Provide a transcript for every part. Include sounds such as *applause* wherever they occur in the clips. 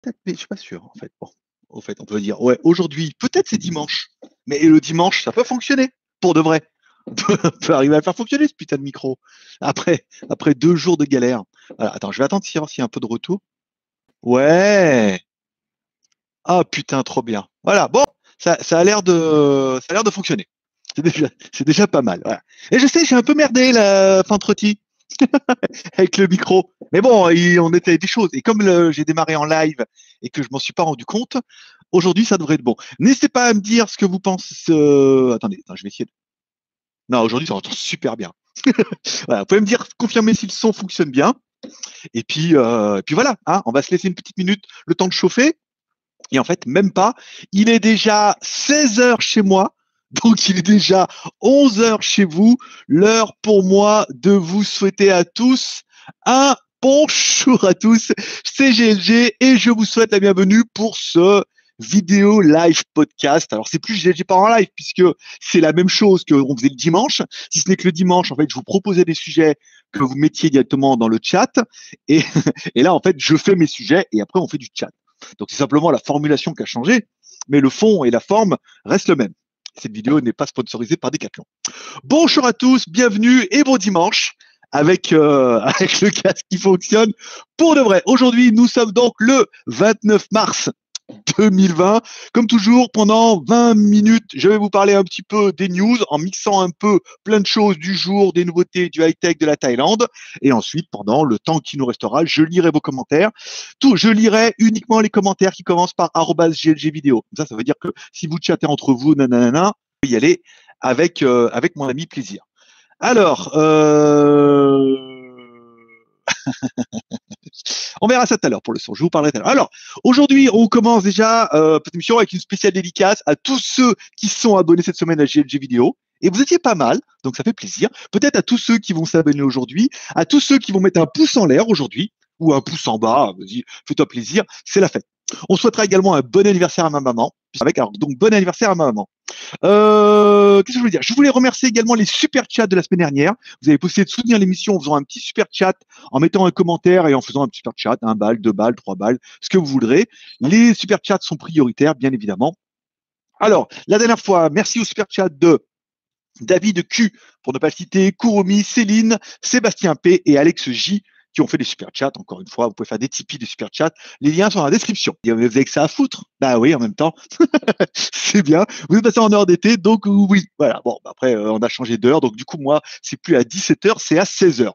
peut-être, mais je suis pas sûr en fait. Bon, au fait, on peut dire ouais, aujourd'hui, peut-être c'est dimanche, mais le dimanche, ça peut fonctionner pour de vrai. *laughs* On peut, arriver à faire fonctionner ce putain de micro après après deux jours de galère. Voilà, attends, je vais attendre s'il y a un peu de retour. Ouais. Ah putain, trop bien. Voilà, bon, ça, ça a l'air de ça a l'air de fonctionner. C'est déjà, pas mal. Et je sais, j'ai un peu merdé la fin *laughs* avec le micro. Mais bon, on était des choses. Et comme j'ai démarré en live et que je m'en suis pas rendu compte, aujourd'hui, ça devrait être bon. N'hésitez pas à me dire ce que vous pensez. Euh, attendez, je vais essayer. De... Non, aujourd'hui, ça entend super bien. *laughs* voilà, vous pouvez me dire, confirmer si le son fonctionne bien. Et puis, euh, puis voilà, hein, on va se laisser une petite minute, le temps de chauffer. Et en fait, même pas. Il est déjà 16 heures chez moi. Donc il est déjà 11 heures chez vous. L'heure pour moi de vous souhaiter à tous un bonjour à tous. C'est GLG et je vous souhaite la bienvenue pour ce vidéo live podcast. Alors c'est plus GLG pas en live puisque c'est la même chose qu'on faisait le dimanche. Si ce n'est que le dimanche, en fait, je vous proposais des sujets que vous mettiez directement dans le chat et, *laughs* et là en fait je fais mes sujets et après on fait du chat. Donc c'est simplement la formulation qui a changé, mais le fond et la forme restent le même. Cette vidéo n'est pas sponsorisée par Decathlon. Bonjour à tous, bienvenue et bon dimanche avec, euh, *laughs* le casque qui fonctionne pour de vrai. Aujourd'hui, nous sommes donc le 29 mars 2020. Comme toujours, pendant 20 minutes, je vais vous parler un petit peu des news en mixant un peu plein de choses du jour, des nouveautés, du high-tech de la Thaïlande. Et ensuite, pendant le temps qui nous restera, je lirai vos commentaires. Tout, je lirai uniquement les commentaires qui commencent par vidéo. Ça, ça veut dire que si vous chattez entre vous, nanana, vous y aller avec, euh, avec mon ami plaisir. Alors, euh *laughs* on verra ça tout à l'heure pour le son. Je vous parlerai tout à l'heure. Alors, aujourd'hui, on commence déjà euh, cette émission avec une spéciale dédicace à tous ceux qui sont abonnés cette semaine à GLG Vidéo. Et vous étiez pas mal, donc ça fait plaisir. Peut-être à tous ceux qui vont s'abonner aujourd'hui, à tous ceux qui vont mettre un pouce en l'air aujourd'hui, ou un pouce en bas, vas-y, fais-toi plaisir, c'est la fête. On souhaitera également un bon anniversaire à ma maman. Avec, alors, donc, bon anniversaire à ma maman. Euh, qu'est-ce que je voulais dire? Je voulais remercier également les super chats de la semaine dernière. Vous avez possibilité de soutenir l'émission en faisant un petit super chat, en mettant un commentaire et en faisant un petit super chat, un balle, deux balles, trois balles, ce que vous voudrez. Les super chats sont prioritaires, bien évidemment. Alors, la dernière fois, merci au super chat de David Q, pour ne pas le citer, Kurumi, Céline, Sébastien P et Alex J qui ont fait des super chats. Encore une fois, vous pouvez faire des Tipeee, des super chats. Les liens sont dans la description. Et vous avez que ça à foutre. Bah oui, en même temps. *laughs* c'est bien. Vous êtes passé en heure d'été, donc oui. Voilà. Bon, bah après, euh, on a changé d'heure. Donc du coup, moi, c'est plus à 17h, c'est à 16h.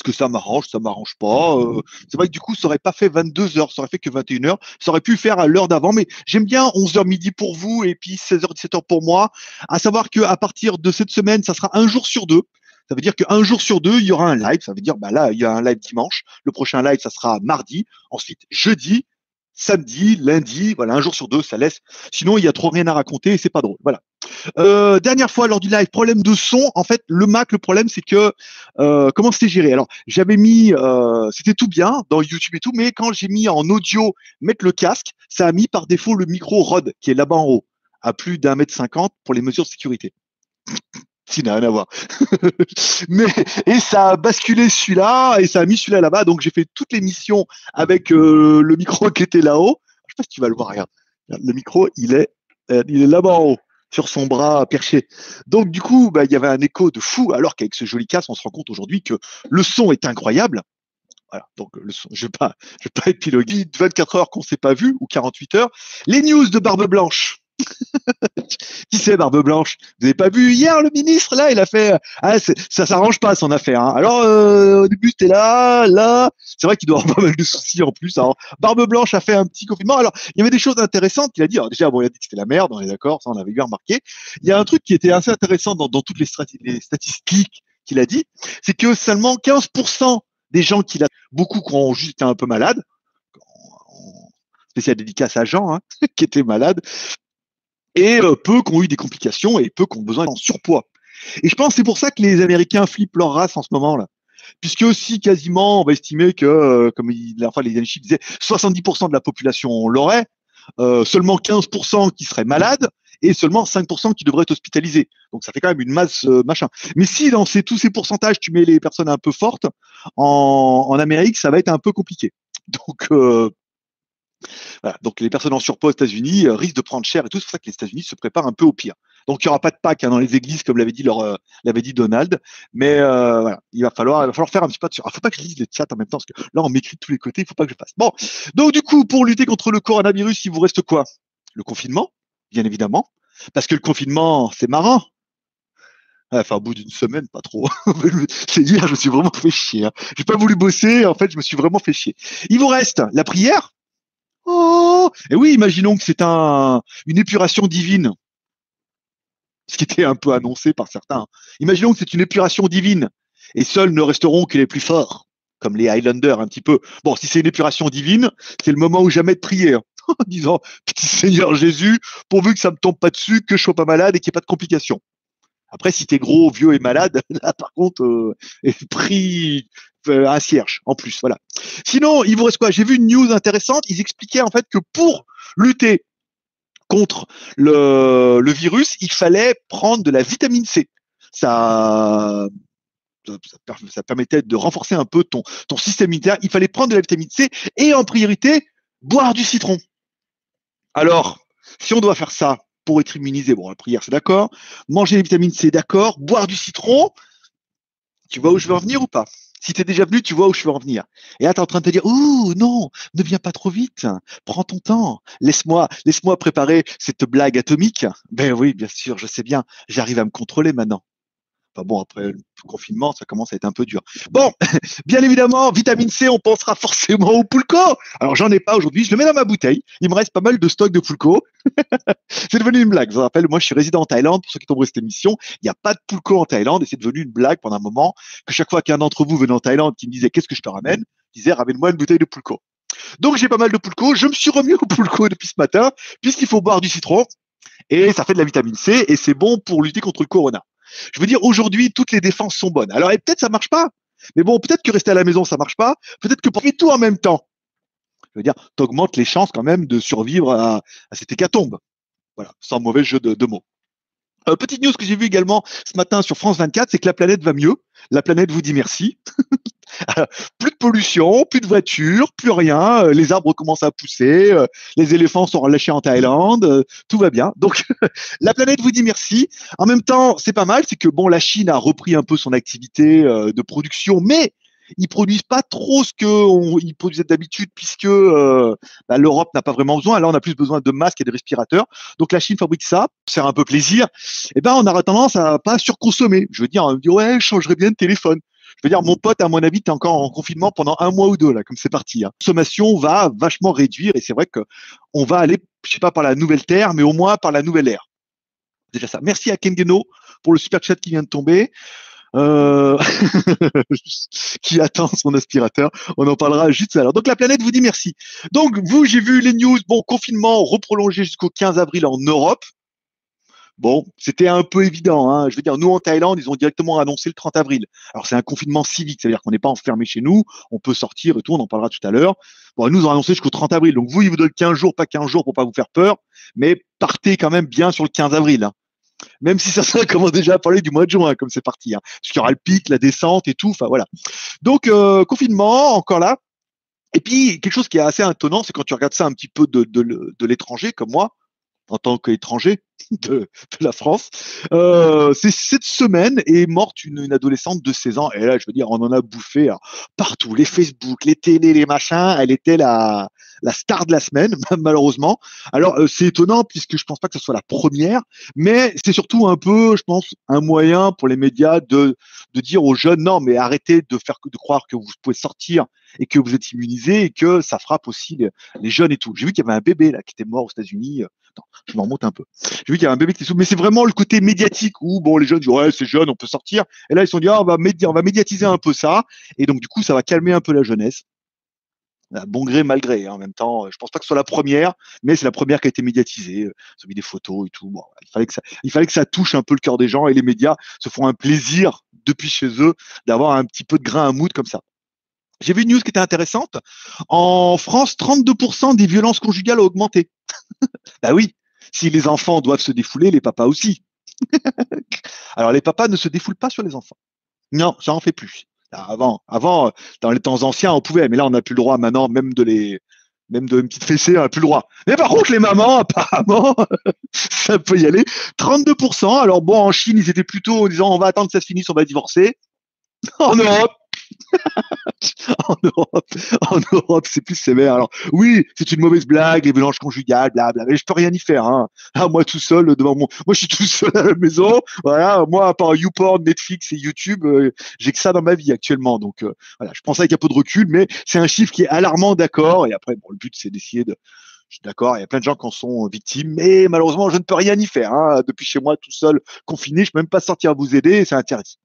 Est-ce que ça m'arrange, ça m'arrange pas. Euh, c'est vrai que du coup, ça aurait pas fait 22 heures, ça aurait fait que 21 heures. Ça aurait pu faire à l'heure d'avant, mais j'aime bien 11 h midi pour vous et puis 16 h 17 h pour moi. À savoir que à partir de cette semaine, ça sera un jour sur deux. Ça veut dire qu'un jour sur deux, il y aura un live. Ça veut dire, bah là, il y a un live dimanche. Le prochain live, ça sera mardi. Ensuite, jeudi, samedi, lundi. Voilà, un jour sur deux, ça laisse. Sinon, il y a trop rien à raconter et c'est pas drôle. Voilà. Euh, dernière fois lors du live, problème de son. En fait, le Mac, le problème, c'est que euh, comment c'était géré? Alors, j'avais mis, euh, c'était tout bien dans YouTube et tout, mais quand j'ai mis en audio mettre le casque, ça a mis par défaut le micro Rod qui est là-bas en haut, à plus d'un mètre cinquante pour les mesures de sécurité n'a rien à voir. *laughs* Mais et ça a basculé celui-là et ça a mis celui-là là-bas. Donc j'ai fait toutes les missions avec euh, le micro *laughs* qui était là-haut. Je sais pas si tu vas le voir. Regarde, le micro, il est, euh, il est là-bas en haut sur son bras perché. Donc du coup, bah, il y avait un écho de fou. Alors qu'avec ce joli casque, on se rend compte aujourd'hui que le son est incroyable. Voilà, donc le son, je vais pas, je vais pas épiloguer 24 heures qu'on s'est pas vu ou 48 heures. Les news de Barbe Blanche. *laughs* Qui c'est, Barbe Blanche? Vous n'avez pas vu hier le ministre là? Il a fait ah, ça s'arrange pas son affaire. Hein. Alors euh, au début c'était là, là. C'est vrai qu'il doit *laughs* avoir pas mal de soucis en plus. Alors Barbe Blanche a fait un petit confinement. Alors il y avait des choses intéressantes qu'il a dit. Alors déjà bon, il a dit que c'était la merde, on est d'accord, ça on avait bien remarqué. Il y a un truc qui était assez intéressant dans, toutes les, statistiques qu'il a dit, c'est que seulement 15% des gens qu'il a, beaucoup qui ont juste été un peu malades, spécial dédicace à Jean, hein, *laughs* qui était malade, et euh, peu qui ont eu des complications et peu qui ont besoin d'un surpoids. Et je pense que c'est pour ça que les Américains flippent leur race en ce moment-là. Puisque aussi quasiment, on va estimer que, euh, comme il, la fois les chiffres disaient, 70% de la population l'aurait, euh, seulement 15% qui seraient malades et seulement 5% qui devraient être hospitalisés. Donc ça fait quand même une masse machin. Mais si dans ces, tous ces pourcentages, tu mets les personnes un peu fortes, en, en Amérique, ça va être un peu compliqué. Donc Donc les personnes en surpoids aux États-Unis euh, risquent de prendre cher et tout. C'est pour ça que les États-Unis se préparent un peu au pire. Donc il n'y aura pas de Pâques hein, dans les églises comme l'avait dit euh, Donald. Mais euh, il va falloir, faire un petit peu de. Il ne faut pas que je lise les chats en même temps parce que là on m'écrit de tous les côtés. Il faut pas que je fasse. Bon, donc du coup pour lutter contre le coronavirus, il vous reste quoi? Le confinement, bien évidemment, parce que le confinement c'est marrant. Enfin, au bout d'une semaine, pas trop. *laughs* c'est hier, je me suis vraiment fait chier. Hein. J'ai pas voulu bosser. En fait, je me suis vraiment fait chier. Il vous reste la prière. Oh Et oui, imaginons que c'est un, une épuration divine. Ce qui était un peu annoncé par certains. Imaginons que c'est une épuration divine. Et seuls ne resteront que les plus forts, comme les Highlanders un petit peu. Bon, si c'est une épuration divine, c'est le moment où jamais de prier. Hein. *laughs* En disant, petit Seigneur Jésus, pourvu que ça me tombe pas dessus, que je sois pas malade et qu'il n'y ait pas de complications. Après, si tu es gros, vieux et malade, *laughs* là, par contre, euh, pris euh, un cierge en plus. Voilà. Sinon, il vous reste quoi? J'ai vu une news intéressante. Ils expliquaient en fait que pour lutter contre le, virus, il fallait prendre de la vitamine C. Ça, permettait de renforcer un peu ton, ton système immunitaire. Il fallait prendre de la vitamine C et en priorité, boire du citron. Alors, si on doit faire ça, pour être immunisé. Bon, la prière, c'est d'accord. Manger les vitamines, c'est d'accord. Boire du citron, tu vois où je veux en venir ou pas? Si tu es déjà venu, tu vois où je veux en venir. Et là, tu es en train de te dire, ouh, non, ne viens pas trop vite. Prends ton temps. Laisse-moi, laisse-moi préparer cette blague atomique. Ben oui, bien sûr, je sais bien. J'arrive à me contrôler maintenant. Bon, après le confinement, ça commence à être un peu dur. Bon, *laughs* bien évidemment, vitamine C, on pensera forcément au Pulco. Alors j'en ai pas aujourd'hui, je le mets dans ma bouteille. Il me reste pas mal de stock de Pulco. *laughs* c'est devenu une blague. Je vous rappelle, moi je suis résident en Thaïlande. Pour ceux qui tombent cette émission, il n'y a pas de Pulco en Thaïlande et c'est devenu une blague pendant un moment que chaque fois qu'un d'entre vous venait en Thaïlande qui me disait qu'est-ce que je te ramène, il disait ramène-moi une bouteille de Pulco. Donc j'ai pas mal de Pulco. Je me suis remis au Pulco depuis ce matin puisqu'il faut boire du citron et ça fait de la vitamine C et c'est bon pour lutter contre le corona. Je veux dire, aujourd'hui, toutes les défenses sont bonnes. Alors, peut-être ça marche pas. Mais bon, peut-être que rester à la maison, ça marche pas. Peut-être que faire tout en même temps. Je veux dire, tu augmentes les chances quand même de survivre à, cette hécatombe. Voilà, sans mauvais jeu de, mots. Euh, petite news que j'ai vue également ce matin sur France 24, c'est que la planète va mieux. La planète vous dit merci. *laughs* *laughs* plus de pollution, plus de voitures, plus rien. Euh, les arbres commencent à pousser. Euh, les éléphants sont relâchés en Thaïlande. Euh, tout va bien. Donc, *laughs* la planète vous dit merci. En même temps, c'est pas mal. C'est que bon, la Chine a repris un peu son activité de production, mais ils produisent pas trop ce qu'ils produisaient d'habitude puisque bah, l'Europe n'a pas vraiment besoin. Là, on a plus besoin de masques et de respirateurs. Donc la Chine fabrique ça, c'est un peu plaisir. Et eh ben, on aura tendance à pas surconsommer. Je veux dire, on me dit ouais, je changerais bien de téléphone. Je veux dire, mon pote, à mon avis, est encore en confinement pendant un mois ou deux, là, comme c'est parti. Hein. La consommation va vachement réduire et c'est vrai que on va aller, je sais pas par la nouvelle terre, mais au moins par la nouvelle ère. Déjà ça. Merci à Kengeno pour le super chat qui vient de tomber. Euh... *laughs* qui attend son aspirateur. On en parlera juste l'heure. Donc la planète vous dit merci. Donc vous, j'ai vu les news. Bon, confinement reprolongé jusqu'au 15 avril en Europe. Bon, c'était un peu évident. Hein. Je veux dire, nous en Thaïlande, ils ont directement annoncé le 30 avril. Alors c'est un confinement civique, c'est-à-dire qu'on n'est pas enfermé chez nous, on peut sortir et tout, on en parlera tout à l'heure. Bon, nous, ils ont annoncé jusqu'au 30 avril. Donc vous, ils vous donnent 15 jours, pas 15 jours pour pas vous faire peur, mais partez quand même bien sur le 15 avril. Hein. Même si ça *laughs* commence déjà à parler du mois de juin, comme c'est parti. Hein. Parce qu'il y aura le pic, la descente et tout. Enfin voilà. Donc euh, confinement, encore là. Et puis quelque chose qui est assez étonnant, c'est quand tu regardes ça un petit peu de l'étranger, comme moi, en tant qu'étranger *laughs* de, la France. Euh, c'est cette semaine est morte une, adolescente de 16 ans. Et là, je veux dire, on en a bouffé partout, les Facebook, les télés, les machins. Elle était la, la star de la semaine, *laughs* malheureusement. Alors, euh, c'est étonnant puisque je pense pas que ce soit la première, mais c'est surtout un peu, je pense, un moyen pour les médias de, de dire aux jeunes, non, mais arrêtez de faire de croire que vous pouvez sortir et que vous êtes immunisé et que ça frappe aussi les, jeunes et tout. J'ai vu qu'il y avait un bébé là qui était mort aux États-Unis. Attends, je m'en remonte un peu. J'ai vu qu'il y avait un bébé qui était sous, mais c'est vraiment le côté médiatique où bon les jeunes disent ouais c'est jeune, on peut sortir. Et là ils se sont dit ah, on va on va médiatiser un peu ça et donc du coup ça va calmer un peu la jeunesse. Bon gré, mal gré. Hein, en même temps, je pense pas que ce soit la première, mais c'est la première qui a été médiatisée. Euh, ils ont mis des photos et tout. Bon, il fallait que ça, il fallait que ça touche un peu le cœur des gens et les médias se font un plaisir depuis chez eux d'avoir un petit peu de grain à moudre comme ça. J'ai vu une news qui était intéressante. En France, 32% des violences conjugales ont augmenté. *laughs* bah oui, si les enfants doivent se défouler, les papas aussi. *laughs* Alors les papas ne se défoulent pas sur les enfants. Non, ça en fait plus. Avant, avant, dans les temps anciens, on pouvait, mais là, on n'a plus le droit maintenant même de les, même de une petite fessée, on n'a plus le droit. Mais par contre, les mamans, *laughs* apparemment, *laughs* ça peut y aller. 32%. Alors bon, en Chine, ils étaient plutôt en disant on va attendre que ça se finisse, on va divorcer. En Europe, *laughs* en Europe, c'est plus sévère. Alors oui, c'est une mauvaise blague, les violences conjugales, blabla, mais je peux rien y faire. Hein. Ah, moi tout seul devant mon, moi je suis tout seul à la maison. Voilà, moi à part YouPorn, Netflix et YouTube, euh, j'ai que ça dans ma vie actuellement. Donc euh, voilà, je pense avec un peu de recul, mais c'est un chiffre qui est alarmant, d'accord. Et après, bon, le but c'est d'essayer de je suis d'accord, il y a plein de gens qui en sont victimes, mais malheureusement, je ne peux rien y faire. Hein. Depuis chez moi, tout seul, confiné, je peux même pas sortir à vous aider, c'est interdit.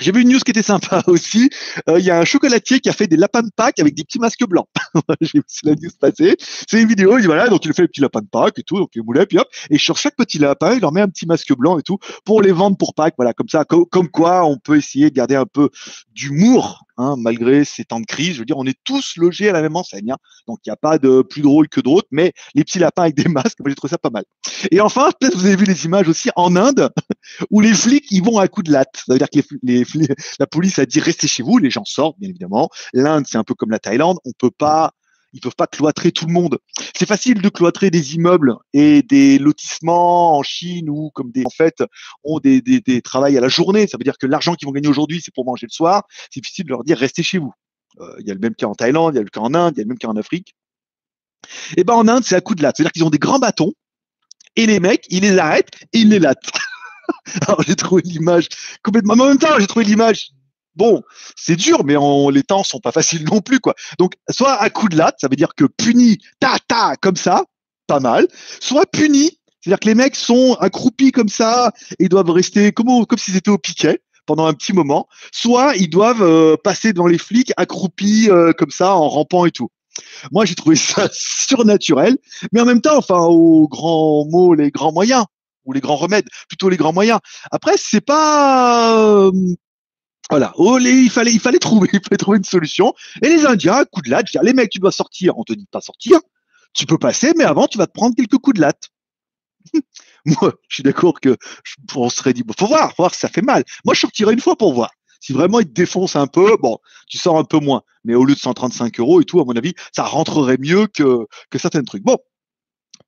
J'ai vu une news qui était sympa *laughs* aussi. Euh, il y a un chocolatier qui a fait des lapins de Pâques avec des petits masques blancs. *laughs* J'ai vu la news passer. C'est une vidéo, il dit voilà, donc il fait les petits lapins de Pâques et tout, donc il moulait, puis hop, et sur chaque petit lapin, il leur met un petit masque blanc et tout pour les vendre pour Pâques. Voilà, comme ça, comme quoi on peut essayer de garder un peu d'humour Hein, malgré ces temps de crise. Je veux dire, on est tous logés à la même enseigne. Hein. donc, il n'y a pas de plus drôle que d'autres, mais les petits lapins avec des *laughs* masques, moi, j'ai trouvé ça pas mal. Et enfin, peut-être vous avez vu les images aussi en Inde, *laughs* où les flics, ils vont à coup de latte. Ça veut dire que la police a dit restez chez vous, les gens sortent, bien évidemment. L'Inde, c'est un peu comme la Thaïlande. On peut pas ils peuvent pas cloîtrer tout le monde. C'est facile de cloîtrer des immeubles et des lotissements en Chine ou comme des en fait ont des, des, des travails à la journée. Ça veut dire que l'argent qu'ils vont gagner aujourd'hui, c'est pour manger le soir. C'est difficile de leur dire restez chez vous. Euh, il y a le même cas en Thaïlande, il y a le cas en Inde, il y a le même cas en Afrique. Et eh ben en Inde, c'est à coup de latte. C'est-à-dire qu'ils ont des grands bâtons et les mecs, ils les arrêtent et ils les lattent. *laughs* Alors j'ai trouvé l'image complètement. en même temps, j'ai trouvé l'image bon, c'est dur, mais les temps sont pas faciles non plus, quoi. Donc, soit à coup de latte, ça veut dire que puni, ta, ta, comme ça, pas mal. Soit puni, c'est-à-dire que les mecs sont accroupis comme ça et doivent rester comme, comme s'ils étaient au piquet pendant un petit moment. Soit ils doivent euh, passer devant les flics accroupis euh, comme ça en rampant et tout. Moi, j'ai trouvé ça *laughs* surnaturel, mais en même temps, enfin, aux grands mots, les grands moyens ou les grands remèdes, plutôt les grands moyens. Après, c'est pas euh, voilà, oh, il fallait, il fallait trouver, *laughs* il fallait trouver une solution. Et les Indiens, coup de latte, dire, les mecs, tu dois sortir. On te dit pas sortir. Tu peux passer, mais avant, tu vas te prendre quelques coups de latte. *laughs* Moi, je suis d'accord que on serait dit, bon, faut voir, voir si ça fait mal. Moi, je sortirais une fois pour voir. Si vraiment il te défonce un peu, bon, tu sors un peu moins. Mais au lieu de 135 euros et tout, à mon avis, ça rentrerait mieux que, que certains trucs. Bon,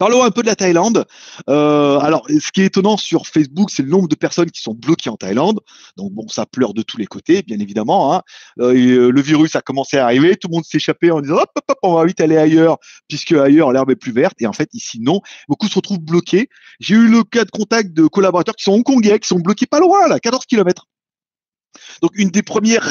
Parlons un peu de la Thaïlande. Euh, alors, ce qui est étonnant sur Facebook, c'est le nombre de personnes qui sont bloquées en Thaïlande. Donc, bon, ça pleure de tous les côtés, bien évidemment. Hein. Euh, euh, le virus a commencé à arriver, tout le monde s'est échappé en disant hop, hop, hop, on va vite aller ailleurs, puisque ailleurs l'herbe est plus verte. Et en fait, ici, non. Beaucoup se retrouvent bloqués. J'ai eu le cas de contact de collaborateurs qui sont hongkongais, qui sont bloqués pas loin, là, 14 kilomètres. Donc une des *laughs* premières,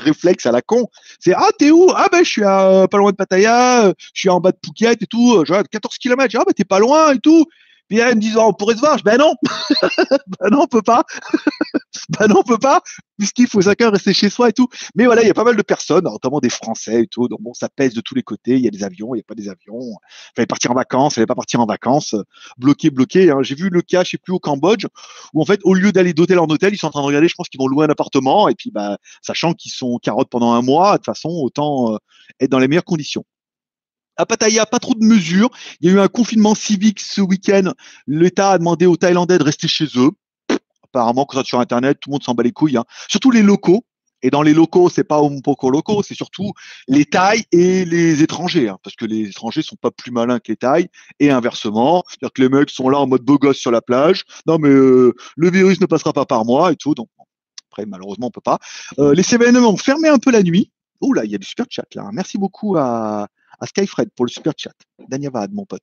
réflexes à la con, c'est ah t'es où? Ah ben je suis à, pas loin de Pattaya, je suis en bas de Phuket et tout, je 14 km. Ah ben t'es pas loin et tout. Puis elle me dit, on pourrait se voir. Je, ben non, *laughs* ben non, on peut pas. *laughs* ben non, on peut pas, puisqu'il faut chacun rester chez soi et tout. Mais voilà, il y a pas mal de personnes, notamment des Français et tout. Donc bon, ça pèse de tous les côtés. Il y a des avions, il n'y a pas des avions. Il fallait partir en vacances, il fallait pas partir en vacances. Bloqué, bloqué. Hein. J'ai vu le cas, je sais plus, au Cambodge, où en fait, au lieu d'aller d'hôtel en hôtel, ils sont en train de regarder, je pense qu'ils vont louer un appartement. Et puis, bah, sachant qu'ils sont carottes pendant un mois, de toute façon, autant euh, être dans les meilleures conditions. À Pattaya, pas trop de mesures. Il y a eu un confinement civique ce week-end. L'État a demandé aux Thaïlandais de rester chez eux. Apparemment, quand sur Internet, tout le monde s'en bat les couilles. Hein. Surtout les locaux. Et dans les locaux, c'est pas Umpoko locaux, c'est surtout les Thaïs et les étrangers, hein, parce que les étrangers sont pas plus malins que les Thaïs, et inversement, c'est-à-dire que les mecs sont là en mode beau gosse sur la plage. Non, mais euh, le virus ne passera pas par moi et tout. Donc après, malheureusement, on peut pas. Euh, les événements ont fermé un peu la nuit. Oh là, il y a du super chat là. Merci beaucoup à, à Skyfred pour le super chat. Danyavad, mon pote.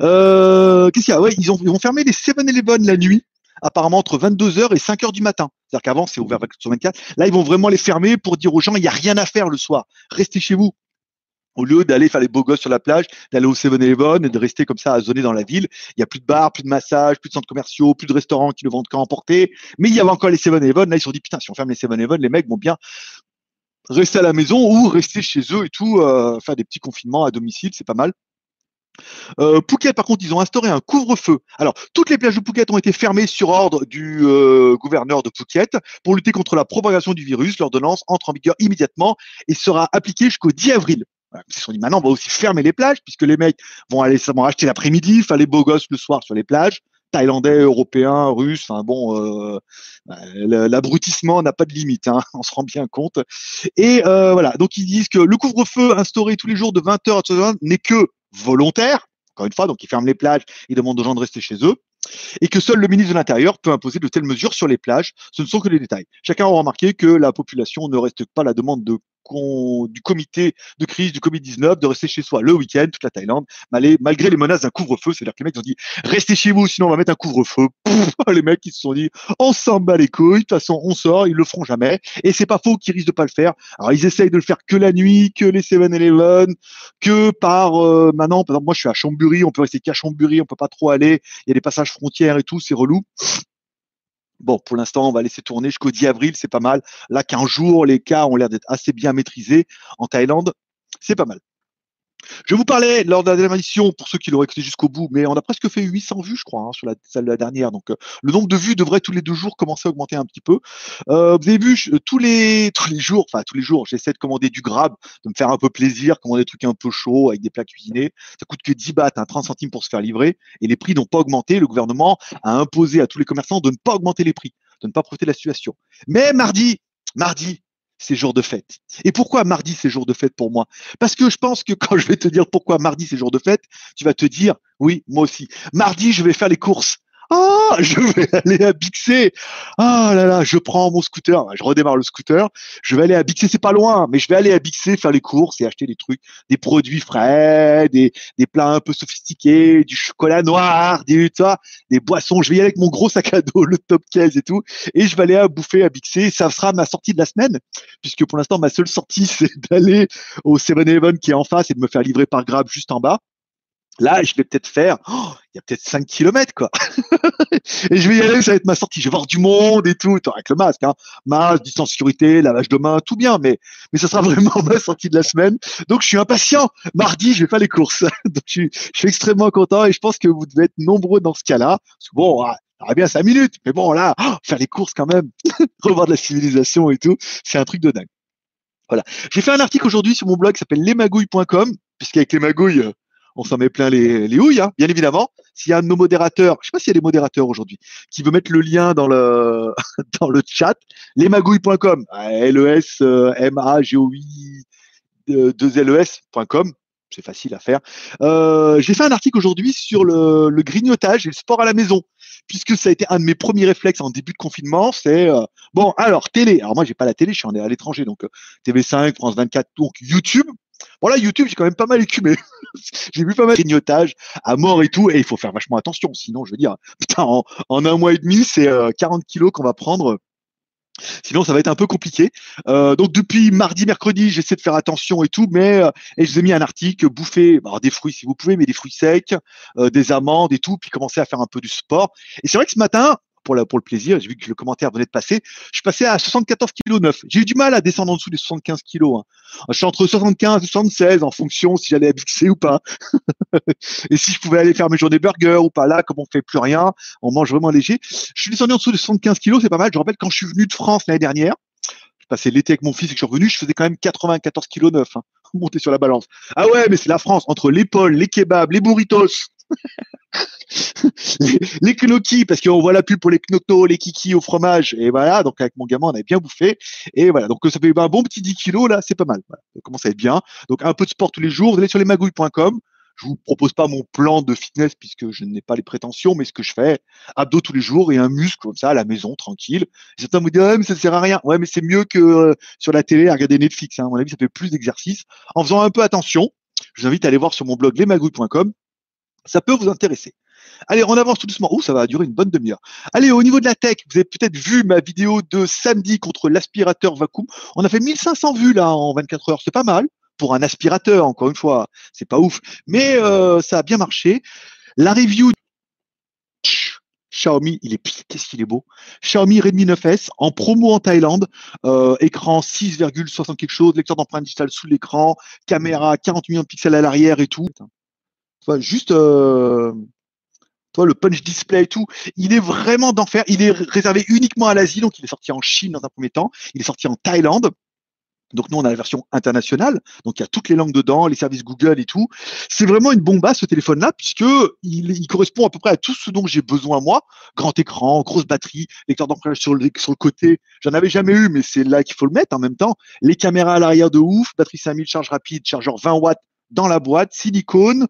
Euh, Qu'est-ce qu'il y a? Ouais, ils ont, ils ont fermé les 7-Eleven la nuit, apparemment entre 22h et 5h du matin. C'est-à-dire qu'avant, c'est ouvert sur 24. Là, ils vont vraiment les fermer pour dire aux gens, il n'y a rien à faire le soir. Restez chez vous. Au lieu d'aller faire les beaux gosses sur la plage, d'aller au 7-Eleven et de rester comme ça à zoner dans la ville. Il n'y a plus de bars, plus de massages, plus de centres commerciaux, plus de restaurants qui ne vendent qu'à emporter. Mais il y avait encore les 7-Eleven. Là, ils se sont dit, putain, si on ferme les 7-Eleven, les mecs vont bien rester à la maison ou rester chez eux et tout, euh, faire des petits confinements à domicile, c'est pas mal. Euh, Phuket, par contre, ils ont instauré un couvre-feu. Alors, toutes les plages de Phuket ont été fermées sur ordre du euh, gouverneur de Phuket pour lutter contre la propagation du virus. L'ordonnance entre en vigueur immédiatement et sera appliquée jusqu'au 10 avril. Ils se sont dit maintenant, on va aussi fermer les plages puisque les mecs vont aller vont acheter l'après-midi, faire les beaux gosses le soir sur les plages. Thaïlandais, européens, russes. Enfin bon, euh, l'abrutissement n'a pas de limite, hein, *laughs* on se rend bien compte. Et euh, voilà, donc ils disent que le couvre-feu instauré tous les jours de 20h à 22h n'est que volontaire. Encore une fois, donc ils ferment les plages, ils demandent aux gens de rester chez eux et que seul le ministre de l'Intérieur peut imposer de telles mesures sur les plages. Ce ne sont que des détails. Chacun aura remarqué que la population ne reste pas la demande de du comité de crise du Covid-19 de rester chez soi le week-end, toute la Thaïlande, malgré les menaces d'un couvre-feu. C'est-à-dire que les mecs ont dit restez chez vous, sinon on va mettre un couvre-feu. *laughs* Les mecs ils se sont dit on s'en bat les couilles, de toute façon on sort, ils le feront jamais. Et c'est pas faux qu'ils risquent de pas le faire. Alors ils essayent de le faire que la nuit, que les 7-Eleven, que par euh, maintenant, par exemple moi je suis à Chambéry, on peut rester qu'à Chambéry, on peut pas trop aller, il y a des passages frontières et tout, c'est relou. Bon, pour l'instant, on va laisser tourner jusqu'au 10 avril, c'est pas mal. Là, qu'un jour, les cas ont l'air d'être assez bien maîtrisés en Thaïlande, c'est pas mal. Je vous parlais lors de la dernière émission, pour ceux qui l'auraient écouté jusqu'au bout, mais on a presque fait 800 vues, je crois, hein, sur la, celle de la dernière. Donc, euh, le nombre de vues devrait tous les deux jours commencer à augmenter un petit peu. Euh, vous avez vu, tous les *laughs* tous les jours, enfin tous les jours, j'essaie de commander du grab, de me faire un peu plaisir, commander des trucs un peu chauds avec des plats cuisinés. Ça coûte que 10 bahts, hein, 30 centimes pour se faire livrer, et les prix n'ont pas augmenté. Le gouvernement a imposé à tous les commerçants de ne pas augmenter les prix, de ne pas profiter de la situation. Mais mardi, mardi, c'est jour de fête. Et pourquoi mardi c'est jour de fête pour moi? Parce que je pense que quand je vais te dire pourquoi mardi c'est jour de fête, tu vas te dire oui, moi aussi. Mardi, je vais faire les courses. Ah, *laughs* je vais aller à Bixé. Ah là là, je prends mon scooter, je redémarre le scooter, je vais aller à Bixé, c'est pas loin, mais je vais aller à Bixé faire les courses et acheter des trucs, des produits frais, des, des plats un peu sophistiqués, du chocolat noir, des, des boissons. Je vais y aller avec mon gros sac à dos, le top case et tout, et je vais aller à bouffer à Bixé. Ça sera ma sortie de la semaine, puisque pour l'instant, ma seule sortie, *laughs* c'est d'aller au 7-Eleven qui est en face et de me faire livrer par Grab juste en bas. Là, je vais peut-être faire, oh, il y a peut-être 5 km, quoi. *laughs* et je vais y aller, ça va être ma sortie. Je vais voir du monde et tout, avec le masque, hein. Masque, distance sécurité, lavage de main, tout bien, mais, mais ça sera *laughs* vraiment ma sortie de la semaine. Donc, je suis impatient. Mardi, je vais faire les courses. *laughs* Je suis, extrêmement content et je pense que vous devez être nombreux dans ce cas-là. Parce que bon, ah, bien 5 minutes, mais bon, là, oh, faire les courses quand même, revoir de la civilisation et tout, c'est un truc de dingue. Voilà. J'ai fait un article aujourd'hui sur mon blog qui s'appelle lesmagouilles.com, puisqu'avec les magouilles, on s'en met plein les, les houilles, hein, bien évidemment. S'il y a un de nos modérateurs, je sais pas s'il y a des modérateurs aujourd'hui, qui veut mettre le lien dans le *laughs* dans le chat, lesmagouilles.com, L-E-S-M-A-G-O-I 2-L-E-S.com, c'est facile à faire. Euh, j'ai fait un article aujourd'hui sur le, grignotage et le sport à la maison, puisque ça a été un de mes premiers réflexes en début de confinement. C'est euh, bon, alors télé. Alors moi j'ai pas la télé, je suis à l'étranger, donc euh, TV5, France 24, donc YouTube. Bon là, YouTube, j'ai quand même pas mal écumé. *laughs* j'ai vu pas mal de grignotage à mort et tout, et il faut faire vachement attention. Sinon, je veux dire, *laughs* putain, en, un mois et demi, c'est 40 euh, kilos qu'on va prendre. Sinon, ça va être un peu compliqué. Euh, donc depuis mardi, mercredi, j'essaie de faire attention et tout, mais euh, et je vous ai mis un article, bouffer bah, des fruits si vous pouvez, mais des fruits secs, des amandes et tout, puis commencer à faire un peu du sport. Et c'est vrai que ce matin, pour, le plaisir, j'ai vu que le commentaire venait de passer, je suis passé à 74 kg 9. J'ai eu du mal à descendre en dessous des 75 kg. Hein. Je suis entre 75 et 76 en fonction si j'allais habiter ou pas. *laughs* et si je pouvais aller faire mes journées burger ou pas. Là, comme on fait plus rien, on mange vraiment léger. Je suis descendu en dessous des 75 kg, c'est pas mal. Je rappelle quand je suis venu de France l'année dernière, je passais l'été avec mon fils et que je suis revenu, je faisais quand même 94 kg 9. Hein, *laughs* monter sur la balance. Ah ouais, mais c'est la France entre l'épaule, les kebabs, les burritos. *laughs* les, les parce qu'on voit la pub pour les knoctos, les kikis au fromage. Et voilà, donc avec mon gamin, on avait bien bouffé. Et voilà, donc ça fait un bon petit 10 kilos, là, c'est pas mal. ça commence à être bien. Donc un peu de sport tous les jours. Vous allez sur lesmagouilles.com. Je vous propose pas mon plan de fitness puisque je n'ai pas les prétentions, mais ce que je fais, abdos tous les jours et un muscle comme ça à la maison, tranquille. certains me disent, ouais, mais ça sert à rien. Ouais, mais c'est mieux que euh, sur la télé à regarder Netflix. Hein. À mon avis, ça fait plus d'exercice. En faisant un peu attention, je vous invite à aller voir sur mon blog lesmagouilles.com ça peut vous intéresser. Allez, on avance tout doucement. Ouh, ça va durer une bonne demi-heure. Allez, au niveau de la tech, vous avez peut-être vu ma vidéo de samedi contre l'aspirateur vacuum. On a fait 1500 vues là en 24 heures. C'est pas mal pour un aspirateur, encore une fois. C'est pas ouf, mais euh, ça a bien marché. La review Xiaomi, il est qu'est-ce qu'il est beau. Xiaomi Redmi 9S en promo en Thaïlande, euh, écran 6,60 quelque chose, lecteur d'empreinte digitale sous l'écran, caméra 40 millions de pixels à l'arrière et tout juste euh, toi, le punch display et tout, il est vraiment d'enfer. Il est réservé uniquement à l'Asie, donc il est sorti en Chine dans un premier temps, il est sorti en Thaïlande. Donc nous, on a la version internationale, donc il y a toutes les langues dedans, les services Google et tout. C'est vraiment une bombe ce téléphone-là, puisque il, correspond à peu près à tout ce dont j'ai besoin moi. Grand écran, grosse batterie, lecteur d'empreinte sur le, sur le côté. J'en avais jamais eu, mais c'est là qu'il faut le mettre en même temps. Les caméras à l'arrière de ouf, batterie 5000, charge rapide, chargeur 20 watts dans la boîte, silicone,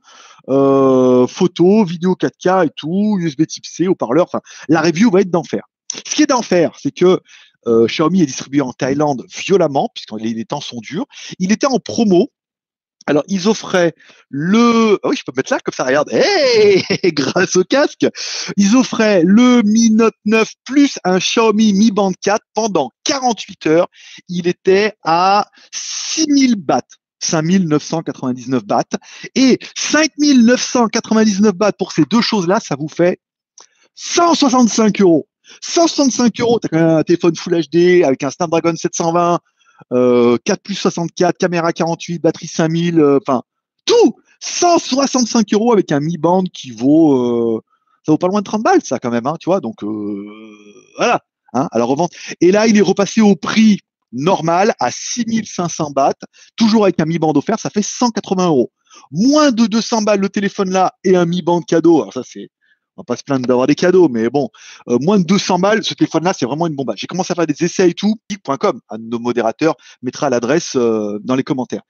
euh, photo, vidéo 4K et tout, USB Type C, haut-parleur. Enfin, la review va être d'enfer. Ce qui est d'enfer, c'est que euh, Xiaomi est distribué en Thaïlande violemment, puisque les, temps sont durs. Il était en promo. Alors, ils offraient le. Ah oui, je peux mettre là, comme ça, regarde. Hey *laughs* Grâce au casque, ils offraient le Mi Note 9 plus un Xiaomi Mi Band 4 pendant 48 heures. Il était à 6000 bahts. 5999 bahts. Et 5999 bahts pour ces deux choses-là, ça vous fait 165 euros. 165 euros, t'as quand même un téléphone Full HD avec un Snapdragon 720, euh, 4 plus 64, caméra 48, batterie 5000, euh, enfin tout 165 euros avec un Mi Band qui vaut, euh, ça vaut pas loin de 30 balles, ça quand même, hein, tu vois. Donc euh, voilà, hein, à la revente. Et là, il est repassé au prix normal à 6500 bahts, toujours avec un Mi Band offert, ça fait 180 euros. Moins de 200 balles le téléphone là et un Mi Band cadeau. Alors ça c'est on va pas se plaindre d'avoir des cadeaux, mais bon, euh, moins de 200 balles, ce téléphone-là, c'est vraiment une bombe. J'ai commencé à faire des essais et tout. .com, un de nos modérateurs mettra l'adresse euh, dans les commentaires.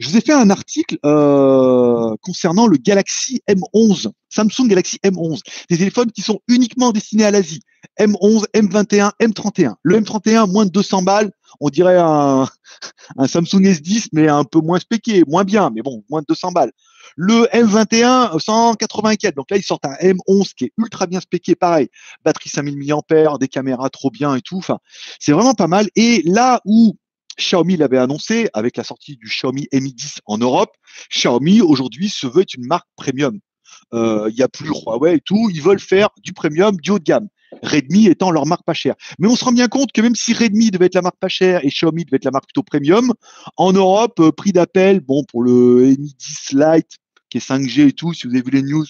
Je vous ai fait un article euh, concernant le Galaxy M11, Samsung Galaxy M11, des téléphones qui sont uniquement destinés à l'Asie. M11, M21, M31. Le M31, moins de 200 balles, on dirait un, *laughs* un Samsung S10, mais un peu moins spéqué, moins bien, mais bon, moins de 200 balles. Le M21, 184. Donc là, ils sortent un M11 qui est ultra bien spéqué, pareil. Batterie 5000 mAh, des caméras trop bien et tout. Enfin, c'est vraiment pas mal. Et là où Xiaomi l'avait annoncé avec la sortie du Xiaomi Mi 10 en Europe, Xiaomi aujourd'hui se veut être une marque premium. Euh, il n'y a plus Huawei et tout. Ils veulent faire du premium, du haut de gamme. Redmi étant leur marque pas chère. Mais on se rend bien compte que même si Redmi devait être la marque pas chère et Xiaomi devait être la marque plutôt premium, en Europe, euh, prix d'appel, bon, pour le Mi 10 Lite, qui est 5G et tout, si vous avez vu les news,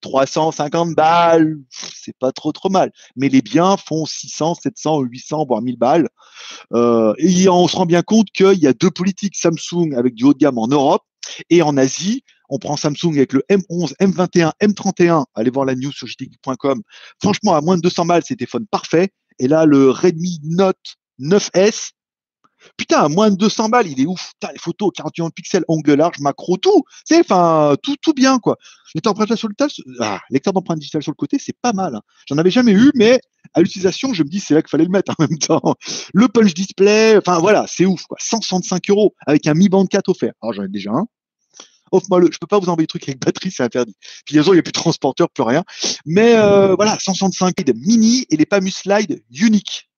350 balles, c'est pas trop trop mal. Mais les biens font 600, 700, 800, voire 1000 balles. Euh, et on se rend bien compte qu'il y a deux politiques Samsung avec du haut de gamme en Europe et en Asie on prend Samsung avec le M11, M21, M31. Allez voir la news sur jtgeek.com. Franchement, à moins de 200 balles, c'est téléphone parfait. Et là, le Redmi Note 9S. Putain, moins de 200 balles, il est ouf. Les photos, 41 pixels, angle large, macro, tout. C'est enfin tout, tout bien quoi. Lecteur d'empreinte sur le ah, digitale sur le côté, c'est pas mal. Hein. J'en avais jamais eu, mais à l'utilisation, je me dis c'est là qu'il fallait le mettre *laughs* en même temps. Le punch display, enfin voilà, c'est ouf quoi. 165 euros avec un Mi Band 4 offert. Alors j'en ai déjà un offre-moi le. Je peux pas vous envoyer des trucs avec batterie, c'est interdit. Puis il n'y a plus de transporteur, plus rien. Mais euh, voilà, 165 mini et les Pamus Slide uniques.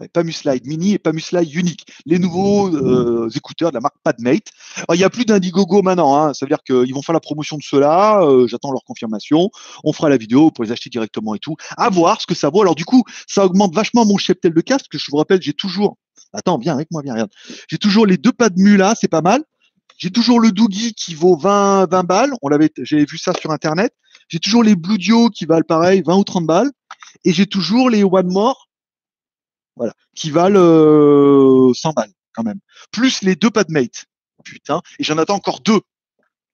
Ouais, Pamus Slide mini et Pamus Slide unique. Les nouveaux euh, écouteurs de la marque Padmate. il n'y a plus d'Indiegogo maintenant. Hein. Ça veut dire qu'ils vont faire la promotion de cela. Euh, j'attends leur confirmation. On fera la vidéo pour les acheter directement et tout. À voir ce que ça vaut. Alors du coup, ça augmente vachement mon cheptel de casque. Que je vous rappelle, j'ai toujours. Attends, viens avec moi, viens, regarde. J'ai toujours les deux pas de là, c'est pas mal. J'ai toujours le Doogie qui vaut 20, 20 balles. On l'avait, j'ai vu ça sur Internet. J'ai toujours les Blue Dio qui valent pareil, 20 ou 30 balles. Et j'ai toujours les One More, voilà, qui valent 100 euh, balles quand même. Plus les deux Padmate. Putain. Et j'en attends encore deux.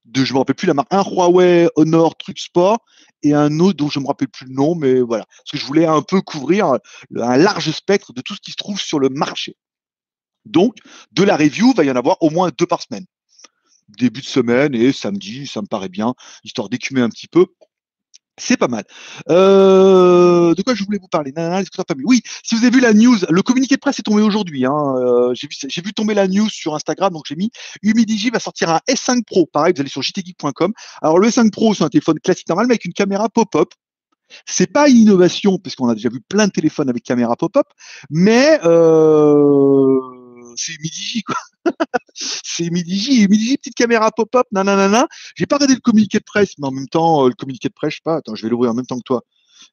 De, je me rappelle plus la marque. Un Huawei Honor Truc Sport et un autre dont je me rappelle plus le nom, mais voilà. Parce que je voulais un peu couvrir un large spectre de tout ce qui se trouve sur le marché. Donc, de la review, va y en avoir au moins deux par semaine début de semaine et samedi, ça me paraît bien, histoire d'écumer un petit peu. C'est pas mal. Euh, de quoi je voulais vous parler? Oui, si vous avez vu la news, le communiqué de presse est tombé aujourd'hui. Hein. Euh, j'ai vu, vu, tomber la news sur Instagram, donc j'ai mis Humidigi va sortir un S5 Pro. Pareil, vous allez sur jtgeek.com. Alors le S5 Pro, c'est un téléphone classique normal, mais avec une caméra pop-up. C'est pas une innovation, puisqu'on a déjà vu plein de téléphones avec caméra pop-up, mais euh, c'est Humidigi, quoi. *laughs* c'est Midigi, Midigi, petite caméra pop-up, nanana. J'ai pas regardé le communiqué de presse, mais en même temps, euh, le communiqué de presse, je sais pas, attends, je vais l'ouvrir en même temps que toi.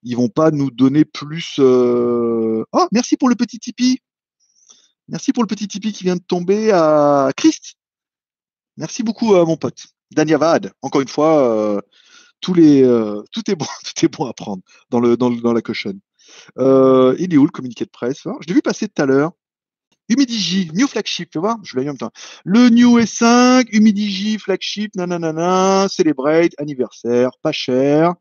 Ils vont pas nous donner plus. Euh, oh, merci pour le petit Tipeee. Merci pour le petit Tipeee qui vient de tomber à Christ. Merci beaucoup, euh, mon pote. Danyavad, encore une fois, tout est bon, *laughs* tout est bon à prendre dans la cochonne. il est où le communiqué de presse? Je l'ai vu passer tout à l'heure. Humidigi, New Flagship, tu vois, je l'ai en même temps. Le New S5, Humidigi, Flagship, nanana, Celebrate, anniversaire, pas cher.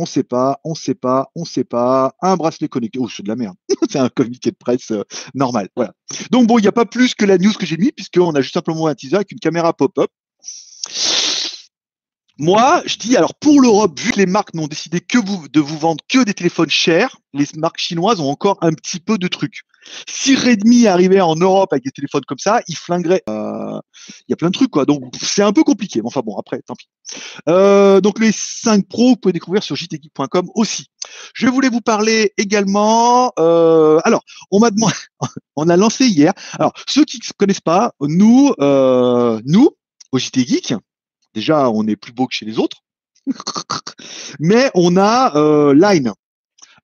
On sait pas, on sait pas, on sait pas. Un bracelet connecté. Oh, c'est de la merde. *laughs* c'est un communiqué de presse euh, normal. Voilà. Donc bon, il n'y a pas plus que la news que j'ai mis, puisqu'on a juste simplement un teaser avec une caméra pop-up. Moi, je dis alors pour l'Europe, vu que les marques n'ont décidé que de vous vendre que des téléphones chers, les marques chinoises ont encore un petit peu de trucs. Si Redmi arrivait en Europe avec des téléphones comme ça, il flinguerait. Euh, il y a plein de trucs quoi. Donc c'est un peu compliqué. enfin bon, après, tant pis. Euh, donc les 5 Pro, vous pouvez découvrir sur jtgeek.com aussi. Je voulais vous parler également. Euh, alors, on m'a demandé, *laughs* on a lancé hier. Alors ceux qui ne connaissent pas, nous, nous au JT Geek, Déjà, on est plus beau que chez les autres. *laughs* Mais on a euh, Line.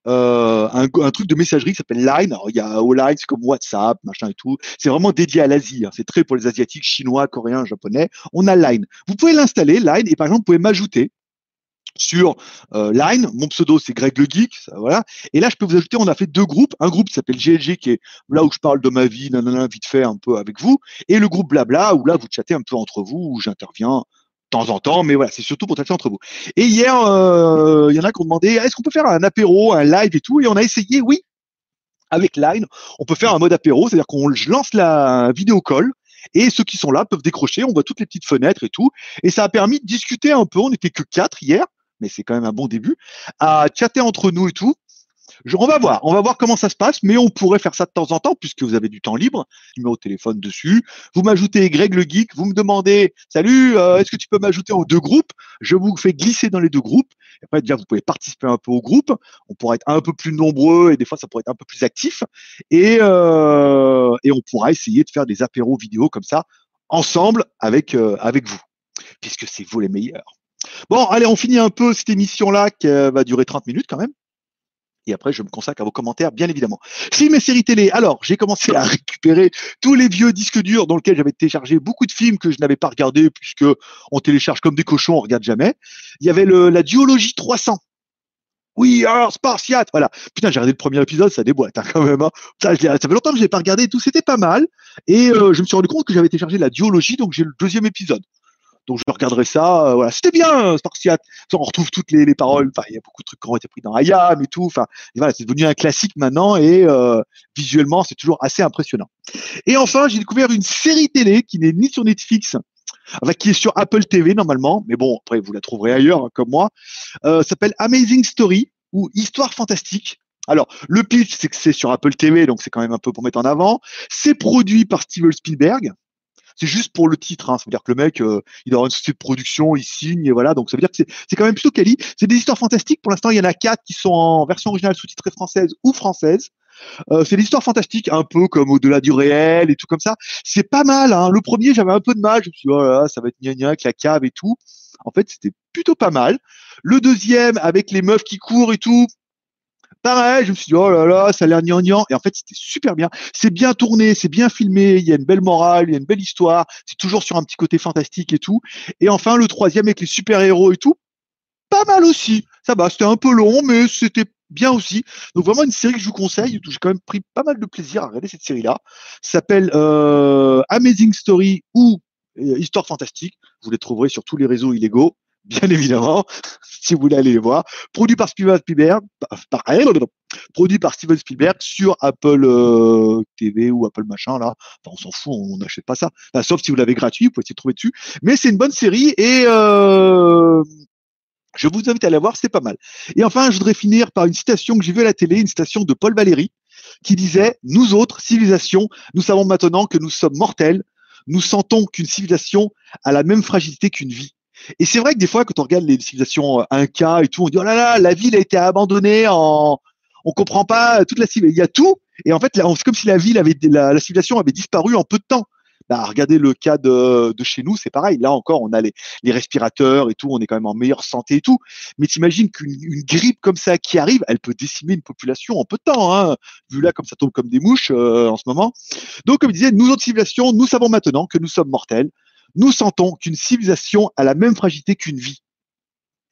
Euh, un, truc de messagerie qui s'appelle Line. Alors, il y a Line, c'est comme WhatsApp, machin et tout. C'est vraiment dédié à l'Asie. Hein. C'est très pour les Asiatiques, Chinois, Coréens, Japonais. On a Line. Vous pouvez l'installer, Line, et par exemple, vous pouvez m'ajouter sur euh, Line. Mon pseudo, c'est Greg le Geek. voilà. Et là, je peux vous ajouter, on a fait deux groupes. Un groupe qui s'appelle GLG, qui est là où je parle de ma vie, nanana, vite fait, un peu avec vous. Et le groupe Blabla, où là, vous chattez un peu entre vous, où j'interviens temps en temps, mais voilà, c'est surtout pour traiter entre vous. Et hier, euh, il y en a qui ont demandé est-ce qu'on peut faire un apéro, un live et tout, et on a essayé, oui, avec Line, on peut faire un mode apéro, c'est-à-dire qu'on lance la vidéo call. Et ceux qui sont là peuvent décrocher, on voit toutes les petites fenêtres et tout. Et ça a permis de discuter un peu. On n'était que quatre hier, mais c'est quand même un bon début, à chatter entre nous et tout on va voir, on va voir comment ça se passe, mais on pourrait faire ça de temps en temps puisque vous avez du temps libre, numéro de téléphone dessus. Vous m'ajoutez Greg le geek, vous me demandez salut, euh, est-ce que tu peux m'ajouter aux deux groupes? Je vous fais glisser dans les deux groupes. après déjà vous pouvez participer un peu au groupe, on pourra être un peu plus nombreux et des fois ça pourrait être un peu plus actif et euh, et on pourra essayer de faire des apéros vidéo comme ça ensemble avec euh, avec vous puisque c'est vous les meilleurs. Bon, allez, on finit un peu cette émission-là qui va durer 30 minutes quand même. Et après, je me consacre à vos commentaires, bien évidemment. Films et séries télé. Alors, j'ai commencé à récupérer tous les vieux disques durs dans lesquels j'avais téléchargé beaucoup de films que je n'avais pas regardés, puisque on télécharge comme des cochons, on regarde jamais. Il y avait le, la duologie 300. Oui, alors Spartiate, voilà. Putain, j'ai regardé le premier épisode, ça déboîte hein, quand même. Hein. Ça, fait longtemps que je n'ai pas regardé tout, c'était pas mal. Et euh, je me suis rendu compte que j'avais téléchargé la duologie, donc j'ai le deuxième épisode. Donc je regarderai ça. Euh, voilà, c'était bien Spartiate. On retrouve toutes les, les paroles. Enfin, il y a beaucoup de trucs qui ont été pris dans Ayam et tout. Enfin, voilà, c'est devenu un classique maintenant et euh, visuellement, c'est toujours assez impressionnant. Et enfin, j'ai découvert une série télé qui n'est ni sur Netflix, qui est sur Apple TV normalement, mais bon, après vous la trouverez ailleurs hein, comme moi. Euh, s'appelle Amazing Story ou Histoire fantastique. Alors, le pitch, c'est que c'est sur Apple TV, donc c'est quand même un peu pour mettre en avant. C'est produit par Steven Spielberg, c'est juste pour le titre. Hein. Ça veut dire que le mec, euh, il aura une société de production, il signe, et voilà. Donc ça veut dire que c'est quand même plutôt quali. C'est des histoires fantastiques. Pour l'instant, il y en a quatre qui sont en version originale sous-titrée française ou française. Euh, c'est des histoires fantastiques, un peu comme au-delà du réel et tout comme ça. C'est pas mal. Hein. Le premier, j'avais un peu de mal. Je me suis dit, oh là, ça va être gna avec la cave et tout. En fait, c'était plutôt pas mal. Le deuxième, avec les meufs qui courent et tout, Pareil, je me suis dit, oh là là, ça a l'air gnangnan. Et en fait, c'était super bien. C'est bien tourné, c'est bien filmé, il y a une belle morale, il y a une belle histoire. C'est toujours sur un petit côté fantastique et tout. Et enfin, le troisième avec les super-héros et tout, pas mal aussi. Ça va, c'était un peu long, mais c'était bien aussi. Donc vraiment une série que je vous conseille, j'ai quand même pris pas mal de plaisir à regarder cette série-là. s'appelle euh, Amazing Story ou euh, Histoire fantastique. Vous les trouverez sur tous les réseaux illégaux bien évidemment, *laughs* si vous voulez aller les voir. Produit par Steven Spielberg, par, produit par Steven Spielberg sur Apple euh, TV ou Apple machin là. On s'en fout, on n'achète pas ça. sauf si vous l'avez gratuit, vous pouvez de trouver dessus. Mais c'est une bonne série et euh, je vous invite à la voir, c'est pas mal. Et enfin, je voudrais finir par une citation que j'ai vue à la télé, une citation de Paul Valéry, qui disait Nous autres, civilisations, nous savons maintenant que nous sommes mortels. Nous sentons qu'une civilisation a la même fragilité qu'une vie. Et c'est vrai que des fois, quand on regarde les civilisations euh, Inca et tout, on dit oh là là, la ville a été abandonnée en, on comprend pas toute la civilisation. Il y a tout, et en fait, c'est comme si la ville avait, la, civilisation avait disparu en peu de temps. Bah, regardez le cas de, de chez nous, c'est pareil. Là encore, on a les, les, respirateurs et tout, on est quand même en meilleure santé et tout. Mais t'imagines qu'une une grippe comme ça qui arrive, elle peut décimer une population en peu de temps, hein, vu là comme ça tombe comme des mouches euh, en ce moment. Donc, comme je disais, nous autres civilisations, nous savons maintenant que nous sommes mortels nous sentons qu'une civilisation a la même fragilité qu'une vie.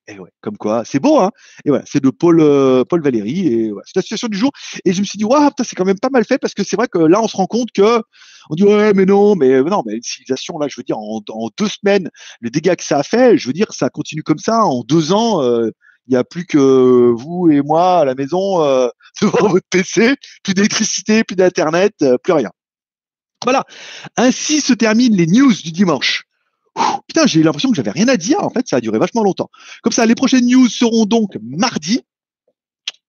Et ouais, comme quoi, c'est beau, hein? Et voilà, c'est de Paul, euh, Paul Valéry. Et voilà, c'est la situation du jour. Et je me suis dit, waouh, c'est quand même pas mal fait parce que c'est vrai que là, on se rend compte que on dit ouais, mais non, mais non, mais une civilisation là, je veux dire, en, deux semaines, le dégât que ça a fait, je veux dire, ça continue comme ça. En deux ans, euh, il n'y a plus que vous et moi à la maison euh, *laughs* devant votre PC, plus d'électricité, plus d'internet, euh, plus rien. Voilà. Ainsi se terminent les news du dimanche. putain, j'ai l'impression que j'avais rien à dire. En fait, ça a duré vachement longtemps. Comme ça, les prochaines news seront donc mardi.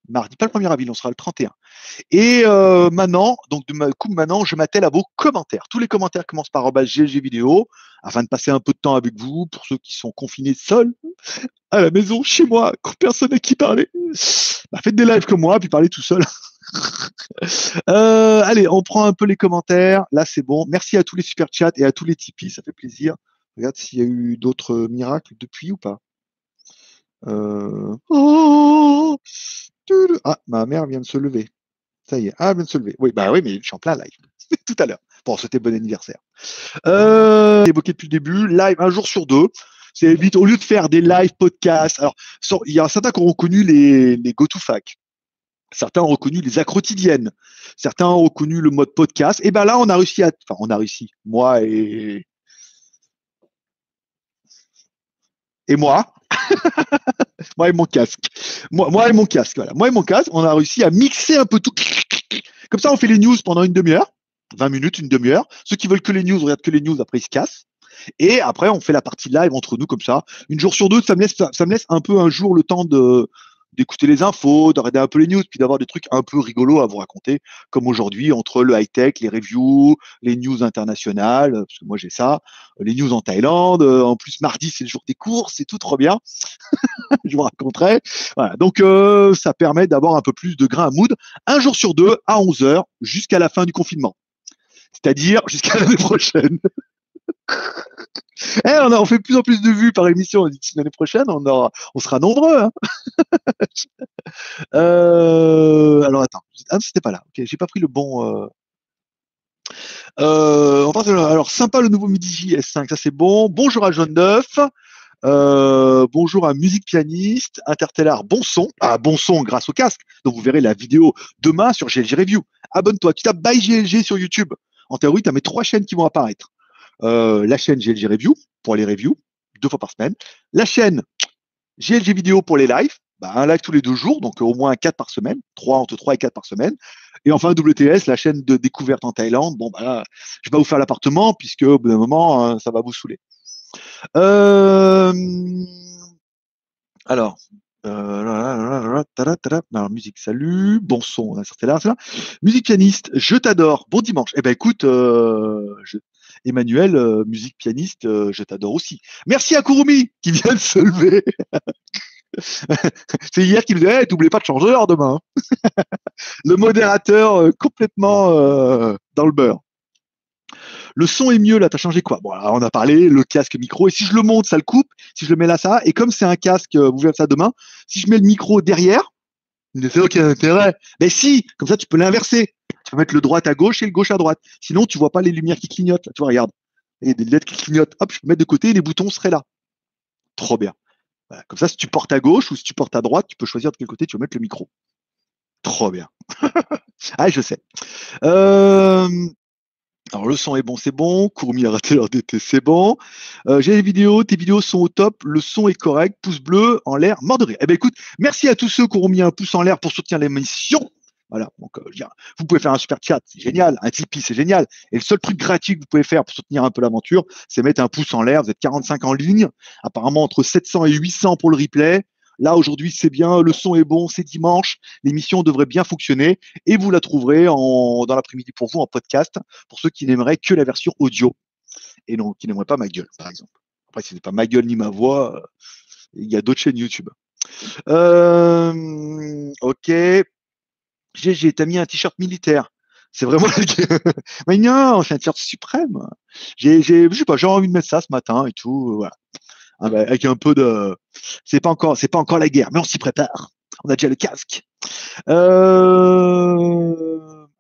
Mardi, pas le 1er avril, on sera le 31. Et euh, maintenant, donc de coup, maintenant, je m'attelle à vos commentaires. Tous les commentaires commencent par GLG vidéo, afin de passer un peu de temps avec vous, pour ceux qui sont confinés seuls, à la maison, chez moi, personne à qui parler. Bah, faites des lives comme moi, puis parlez tout seul. *laughs* euh, allez, on prend un peu les commentaires. Là, c'est bon. Merci à tous les super chats et à tous les Tipeee, ça fait plaisir. Regarde s'il y a eu d'autres miracles depuis ou pas. Euh... Oh ah, ma mère vient de se lever. Ça y est. Ah, elle vient de se lever. Oui, bah oui, mais je suis en plein live. *laughs* Tout à l'heure. Bon, c'était bon anniversaire. Euh, évoqué depuis le début, live un jour sur deux. C'est vite, au lieu de faire des live podcasts. Alors, il y a certains qui ont reconnu les, les GoToFac. Certains ont reconnu les acrotidiennes. Certains ont reconnu le mode podcast. Et ben là, on a réussi à, enfin, on a réussi. Moi et, et moi. *laughs* moi et mon casque. Moi, moi et mon casque, voilà. Moi et mon casque, on a réussi à mixer un peu tout. Comme ça, on fait les news pendant une demi-heure, 20 minutes, une demi-heure. Ceux qui veulent que les news regardent que les news, après ils se cassent. Et après, on fait la partie live entre nous comme ça. Une jour sur deux, ça me laisse, ça me laisse un peu un jour le temps de, d'écouter les infos, de un peu les news, puis d'avoir des trucs un peu rigolos à vous raconter, comme aujourd'hui entre le high-tech, les reviews, les news internationales, parce que moi j'ai ça, les news en Thaïlande, euh, en plus mardi c'est le jour des courses, c'est tout trop bien, *laughs* je vous raconterai. Voilà, donc euh, ça permet d'avoir un peu plus de grain à mood, un jour sur deux à 11 heures jusqu'à la fin du confinement, c'est-à-dire jusqu'à *laughs* l'année prochaine. Eh, on, fait de plus en plus de vues par émission. D'ici l'année prochaine, on, sera nombreux. Hein *laughs* euh, alors attends, ah, c'était pas là. J'ai pas pris le bon. Euh... Euh, alors sympa le nouveau Midi JS5, ça c'est bon. Bonjour à 9. Euh, bonjour à Musique Pianiste, Interstellar, bon son. Ah, bon son grâce au casque. Donc vous verrez la vidéo demain sur GLG Review. Abonne-toi. Tu tapes By GLG sur YouTube. En théorie, tu as mes trois chaînes qui vont apparaître. Euh, la chaîne GLG Review pour les reviews, deux fois par semaine. La chaîne GLG Vidéo pour les lives, bah, un live tous les deux jours, donc au moins quatre par semaine, trois entre trois et quatre par semaine. Et enfin WTS, la chaîne de découverte en Thaïlande. Bon, bah là, je vais pas vous faire l'appartement puisque au bout d'un moment, hein, ça va vous saouler. Euh... Alors, euh, musique, salut, bon son, c'est là, là. Musique pianiste, je t'adore, bon dimanche. Eh ben écoute, euh, je, Emmanuel, euh, musique pianiste, euh, je t'adore aussi. Merci à Kurumi qui vient de se lever. *laughs* C'est hier qu'il me disait, hey, n'oubliez pas de changer l'heure demain. *laughs* le modérateur euh, complètement dans le beurre. Le son est mieux là, t'as changé quoi? Bon, on a parlé le casque micro et si je le monte, ça le coupe. Si je le mets là, ça. Et comme c'est un casque, vous verrez ça demain. Si je mets le micro derrière, c'est aucun intérêt. Mais si, comme ça, tu peux l'inverser. Mettre le droite à gauche et le gauche à droite. Sinon, tu vois pas les lumières qui clignotent. Tu vois, regarde. Il y a des lettres qui clignotent. Hop, je peux mettre de côté et les boutons seraient là. Trop bien. Comme ça, si tu portes à gauche ou si tu portes à droite, tu peux choisir de quel côté tu veux mettre le micro. Trop bien. *laughs* ah, je sais. Euh, alors le son est bon, c'est bon. Courmi a raté leur DT, c'est bon. Euh, j'ai les vidéos, tes vidéos sont au top, le son est correct, pouce bleu en l'air, mort de rire. Eh ben écoute, merci à tous ceux qui auront mis un pouce en l'air pour soutenir l'émission. Voilà, donc euh, vous pouvez faire un super chat, c'est génial, un Tipeee, c'est génial. Et le seul truc gratuit que vous pouvez faire pour soutenir un peu l'aventure, c'est mettre un pouce en l'air. Vous êtes 45 en ligne, apparemment entre 700 et 800 pour le replay. Là, aujourd'hui, c'est bien, le son est bon, c'est dimanche, l'émission devrait bien fonctionner et vous la trouverez dans l'après-midi pour vous en podcast, pour ceux qui n'aimeraient que la version audio et non, qui n'aimeraient pas ma gueule, par exemple. Après, ce n'est pas ma gueule ni ma voix, euh, il y a d'autres chaînes YouTube. Euh, ok. GG, t'as mis un t-shirt militaire. C'est vraiment. *laughs* Mais non, c'est un t-shirt suprême. J'ai, j'ai, je sais pas, j'ai envie de mettre ça ce matin et tout. Voilà. Ah bah, avec un peu de. C'est pas encore, c'est pas encore la guerre, mais on s'y prépare. On a déjà le casque. Euh...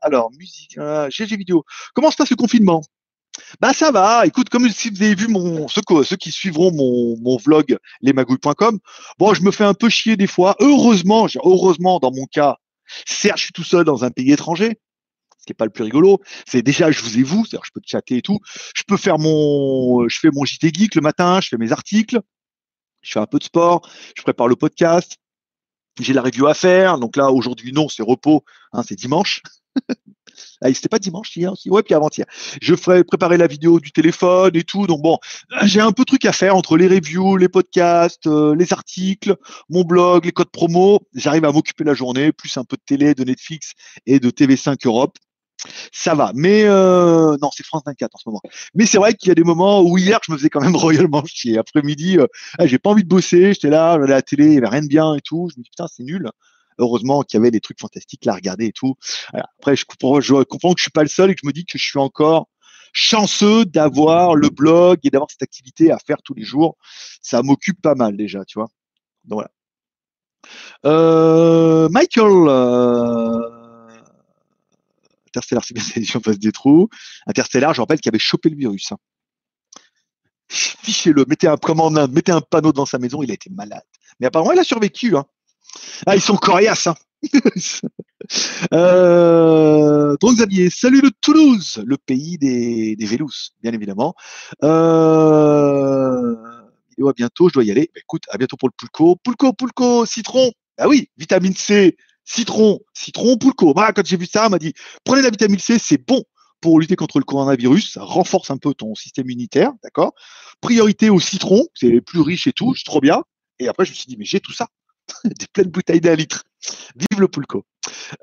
Alors, musique, GG vidéo. Comment se passe le confinement? Bah ça va. Écoute, comme si vous avez vu mon ceux, ceux qui suivront mon, mon vlog lesmagouilles.com, bon, je me fais un peu chier des fois. Heureusement, heureusement dans mon cas, certes, je suis tout seul dans un pays étranger, ce qui n'est pas le plus rigolo. C'est déjà je vous ai vous, c'est-à-dire je peux chatter et tout. Je peux faire mon, je fais mon JT geek le matin, je fais mes articles, je fais un peu de sport, je prépare le podcast. J'ai la review à faire, donc là aujourd'hui non, c'est repos, hein, c'est dimanche. Ah, c'était pas dimanche hier aussi, ouais, puis avant-hier. Je ferai préparer la vidéo du téléphone et tout. Donc bon, j'ai un peu de trucs à faire entre les reviews, les podcasts, euh, les articles, mon blog, les codes promo. J'arrive à m'occuper la journée, plus un peu de télé, de Netflix et de TV5 Europe. Ça va, mais euh, non, c'est France 24 en ce moment. Mais c'est vrai qu'il y a des moments où hier, je me faisais quand même *laughs* royalement chier. Après-midi, euh, ah, j'ai pas envie de bosser, j'étais là, à la télé, il y avait rien de bien et tout. Je me dis putain, c'est nul heureusement qu'il y avait des trucs fantastiques là à regarder et tout. Après, je comprends, que je suis pas le seul et que je me dis que je suis encore chanceux d'avoir le blog et d'avoir cette activité à faire tous les jours. Ça m'occupe pas mal déjà, tu vois. Donc voilà. Euh, Michael, euh, Interstellar, c'est bien, c'est passe des trous. Interstellar, je rappelle qu'il avait chopé le virus. Hein. *laughs* Fichez-le, mettez un, mettez un panneau devant sa maison, il a été malade. Mais apparemment, il a survécu. Hein. Ah, ils sont coriaces, hein. *laughs* euh, donc Xavier, salut de Toulouse, le pays des, des Vélous, bien évidemment. Euh, à bientôt, je dois y aller. Bah, écoute, à bientôt pour le pulco. Pulco, pulco, citron. Ah oui, vitamine C, citron, citron, pulco. Bah, quand j'ai vu ça, on m'a dit, prenez la vitamine C, c'est bon pour lutter contre le coronavirus, ça renforce un peu ton système immunitaire, d'accord? Priorité au citron, c'est plus riche et tout, c'est trop bien. Et après, je me suis dit, mais j'ai tout ça. *laughs* des pleines bouteilles d'un litre. Vive le Pulco.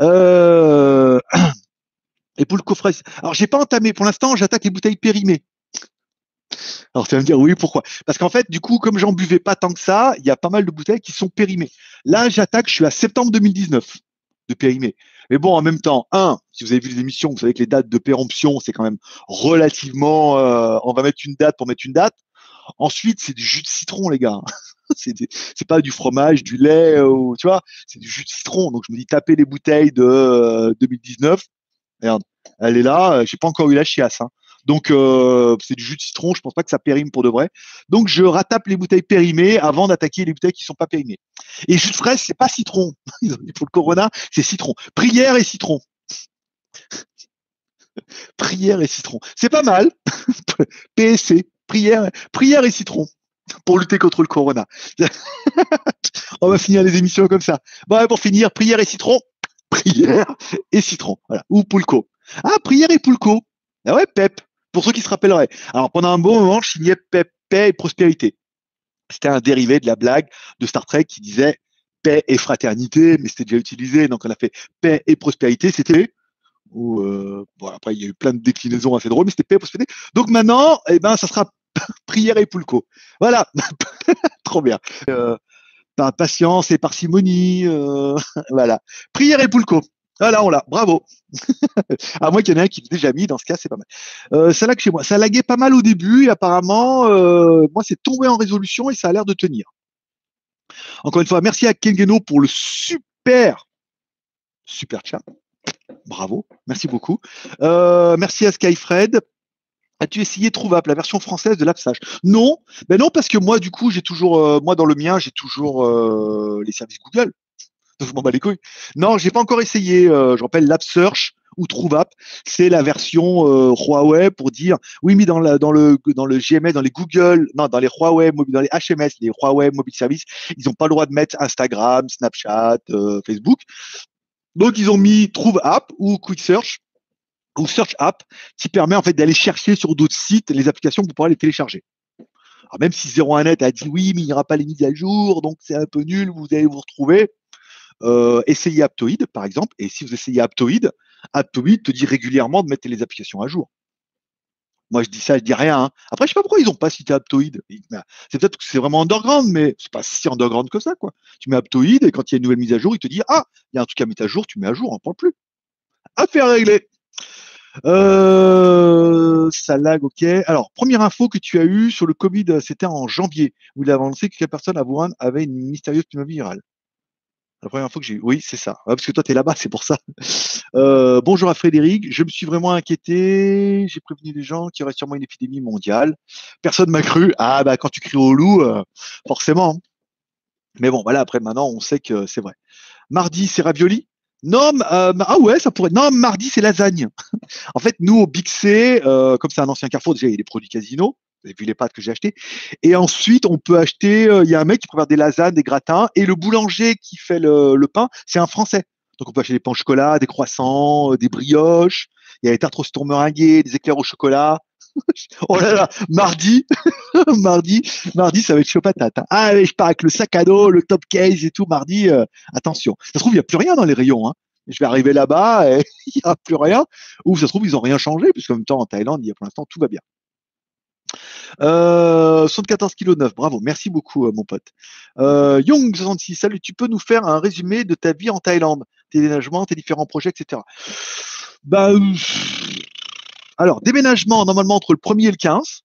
Euh... *clears throat* Et Pulco frais. Alors, j'ai pas entamé. Pour l'instant, j'attaque les bouteilles périmées. Alors, tu vas me dire, oui, pourquoi? Parce qu'en fait, du coup, comme j'en buvais pas tant que ça, il y a pas mal de bouteilles qui sont périmées. Là, j'attaque, je suis à septembre 2019 de périmé. Mais bon, en même temps, un, si vous avez vu les émissions, vous savez que les dates de péremption, c'est quand même relativement. Euh, on va mettre une date pour mettre une date. Ensuite, c'est du jus de citron, les gars. *laughs* c'est pas du fromage, du lait, euh, ou, tu vois, c'est du jus de citron. Donc je me dis taper les bouteilles de 2019. Euh, Regarde, elle est là, euh, j'ai pas encore eu la chiasse. Hein. Donc c'est du jus de citron, je pense pas que ça périme pour de vrai. Donc je ratape les bouteilles périmées avant d'attaquer les bouteilles qui sont pas périmées. Et jus de fraise, c'est pas citron. *laughs* Pour le Corona, c'est citron. Prière et citron. *laughs* prière et citron. C'est pas mal. PSC, prière, prière et citron pour lutter contre le corona. *laughs* On va finir les émissions comme ça. Bon, pour finir, prière et citron. Prière et citron. Voilà. Ou Poulco. Ah, prière et Poulco. Ah ouais, Pep. Pour ceux qui se rappelleraient. Alors, pendant un bon moment, je signais Pep, paix et prospérité. C'était un dérivé de la blague de Star Trek qui disait paix et fraternité, mais c'était déjà utilisé. Donc, on a fait paix et prospérité. C'était euh, bon, après il y a eu plein de déclinaisons assez drôles, mais c'était paix et prospérité. Donc maintenant, eh ben, ça sera prière et poulco. Voilà, *laughs* trop bien. Euh, par patience et parcimonie, euh, *laughs* voilà. Prière et poulco. Voilà, on l'a. Bravo. *laughs* à moins qu'il y en ait un qui l'ait déjà mis, dans ce cas, c'est pas mal. Euh, ça lag chez moi. Ça laguait pas mal au début apparemment, moi, c'est tombé en résolution et ça a l'air de tenir. Encore une fois, merci à Kengeno pour le super, super chat. Bravo, merci beaucoup. Merci à Skyfred As-tu essayé Trouvable, la version française de l'Apsage Non, ben non parce que moi du coup j'ai toujours, euh, moi dans le mien j'ai toujours euh, les services Google. Je m'en bats les couilles. Non, j'ai pas encore essayé. Euh, je rappelle l'AppSearch ou Trouvable, c'est la version Huawei pour dire oui mais dans, la, dans le dans le GMS, dans les Google, non dans les Huawei, dans les HMS, les Huawei Mobile Service, ils n'ont pas le droit de mettre Instagram, Snapchat, Facebook. Donc ils ont mis Trouve App ou Quick Search ou Search App qui permet en fait d'aller chercher sur d'autres sites les applications vous pourrez les télécharger. Alors même si 01net a dit oui, mais il n'y aura pas les mises à jour, donc c'est un peu nul, vous allez vous retrouver. Euh, essayez Aptoid, par exemple, et si vous essayez Aptoid, Aptoid te dit régulièrement de mettre les applications à jour. Moi, je dis ça, je dis rien. Hein. Après, je sais pas pourquoi ils n'ont pas cité Aptoid. C'est peut-être que c'est vraiment underground, mais c'est pas si underground que ça, quoi. Tu mets Aptoid et quand il y a une nouvelle mise à jour, il te dit ah, il y a un truc à mettre à jour, tu mets à jour, on ne parle plus. Affaire réglée. Euh, ça lag, ok. Alors, première info que tu as eue sur le Covid, c'était en janvier, où il a annoncé que la personne à Wuhan avait une mystérieuse pneumonie virale. La première fois que j'ai oui, c'est ça. parce que toi, tu es là-bas, *laughs* c'est pour ça. Euh, bonjour à Frédéric. Je me suis vraiment inquiété. J'ai prévenu les gens qu'il y aurait sûrement une épidémie mondiale. Personne m'a cru. Ah, bah, quand tu cries au loup, euh, forcément. Mais bon, voilà, après, maintenant, on sait que c'est vrai. Mardi, c'est ravioli. Non, euh, ah ouais, ça pourrait. Non, mardi, c'est lasagne. *laughs* en fait, nous, au Big C, comme c'est un ancien carrefour, déjà, il y a des produits casino. Vous avez vu les pâtes que j'ai achetées. Et ensuite, on peut acheter, euh, il y a un mec qui prépare des lasagnes, des gratins, et le boulanger qui fait le, pain, c'est un Français. Donc on peut acheter des pains au chocolat, des croissants, euh, des brioches. Il y a des tartes au meringuées, des éclairs au chocolat. *laughs* oh là là, mardi, *laughs* mardi, mardi, ça va être chaud patate. Ah, je pars avec le sac à dos, le top case et tout. Mardi, euh, attention. Ça se trouve, il n'y a plus rien dans les rayons. Hein. Je vais arriver là-bas et *laughs* il n'y a plus rien. Ou ça se trouve, ils n'ont rien changé, puisqu'en même temps, en Thaïlande, il y a pour l'instant, tout va bien. Euh, 74 kg 9, bravo, merci beaucoup euh, mon pote. Euh, Young66, salut, tu peux nous faire un résumé de ta vie en Thaïlande, tes déménagements, tes différents projets, etc. Bah, alors, déménagement normalement entre le 1er et le 15.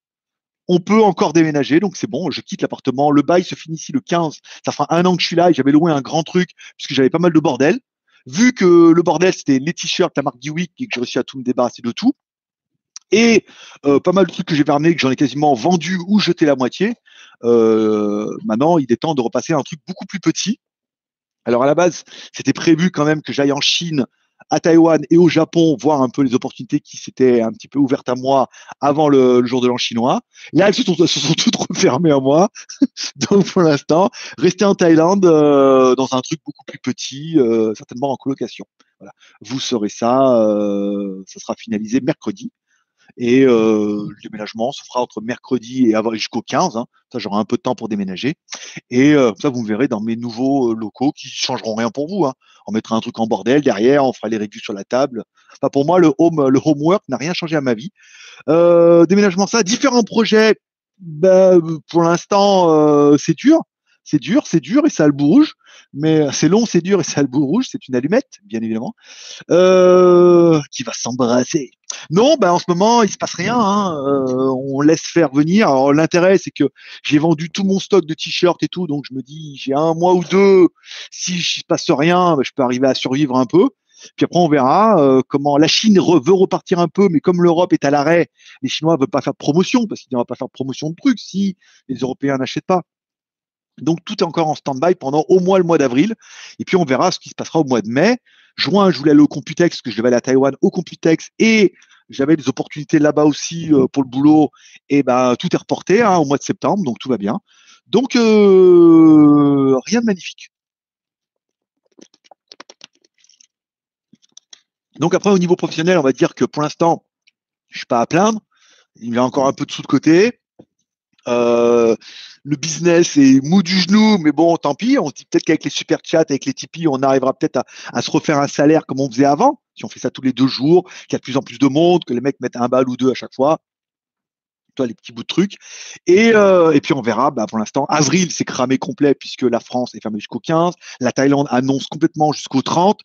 On peut encore déménager, donc c'est bon, je quitte l'appartement. Le bail se finit ici le 15. Ça fera un an que je suis là et j'avais loué un grand truc puisque j'avais pas mal de bordel. Vu que le bordel, c'était les t-shirts, la marque Dewey et que j'ai réussi à tout me débarrasser de tout, et euh, pas mal de trucs que j'ai ramenés, que j'en ai quasiment vendu ou jeté la moitié. Euh, maintenant, il est temps de repasser à un truc beaucoup plus petit. Alors à la base, c'était prévu quand même que j'aille en Chine, à Taïwan et au Japon voir un peu les opportunités qui s'étaient un petit peu ouvertes à moi avant le, jour de l'an chinois. Là, elles se sont, se sont toutes refermées à moi. *laughs* Donc pour l'instant, rester en Thaïlande euh, dans un truc beaucoup plus petit, euh, certainement en colocation. Voilà. Vous saurez ça, euh, ça sera finalisé mercredi. Et euh, le déménagement se fera entre mercredi et jusqu'au 15. Hein. Ça, j'aurai un peu de temps pour déménager. Et euh, ça, vous me verrez dans mes nouveaux euh, locaux qui changeront rien pour vous. Hein. On mettra un truc en bordel derrière, on fera les reviews sur la table. Enfin, pour moi, le home, le homework n'a rien changé à ma vie. Déménagement, ça, différents projets. Ben, pour l'instant, c'est dur. C'est dur, c'est dur et ça a le bout rouge. Mais c'est long, c'est dur et ça a le bout rouge. C'est une allumette, bien évidemment, euh, qui va s'embrasser. Non, ben en ce moment, il se passe rien. Hein. Euh, on laisse faire venir. Alors l'intérêt, c'est que j'ai vendu tout mon stock de t-shirts et tout, donc je me dis, j'ai un mois ou deux. Si se passe rien, ben, je peux arriver à survivre un peu. Puis après, on verra euh, comment la Chine veut repartir un peu, mais comme l'Europe est à l'arrêt, les Chinois veulent pas faire promotion parce qu'ils ne vont pas faire promotion de trucs si les Européens n'achètent pas. Donc tout est encore en stand-by pendant au moins le mois d'avril. Et puis on verra ce qui se passera au mois de mai. Juin, je voulais aller au Computex, que je devais aller à Taïwan au Computex et j'avais des opportunités là-bas aussi euh, pour le boulot. Et ben tout est reporté hein, au mois de septembre, donc tout va bien. Donc euh, rien de magnifique. Donc après au niveau professionnel, on va dire que pour l'instant, je suis pas à plaindre. Il y a encore un peu de sous de côté. Euh, le business est mou du genou, mais bon, tant pis. On se dit peut-être qu'avec les super chats, avec les Tipeee, on arrivera peut-être à, se refaire un salaire comme on faisait avant. Si on fait ça tous les deux jours, qu'il y a de plus en plus de monde, que les mecs mettent un bal ou deux à chaque fois. Toi, les petits bouts de trucs. Et, euh, puis on verra, bah, pour l'instant, avril, c'est cramé complet puisque la France est fermée jusqu'au 15. La Thaïlande annonce complètement jusqu'au 30.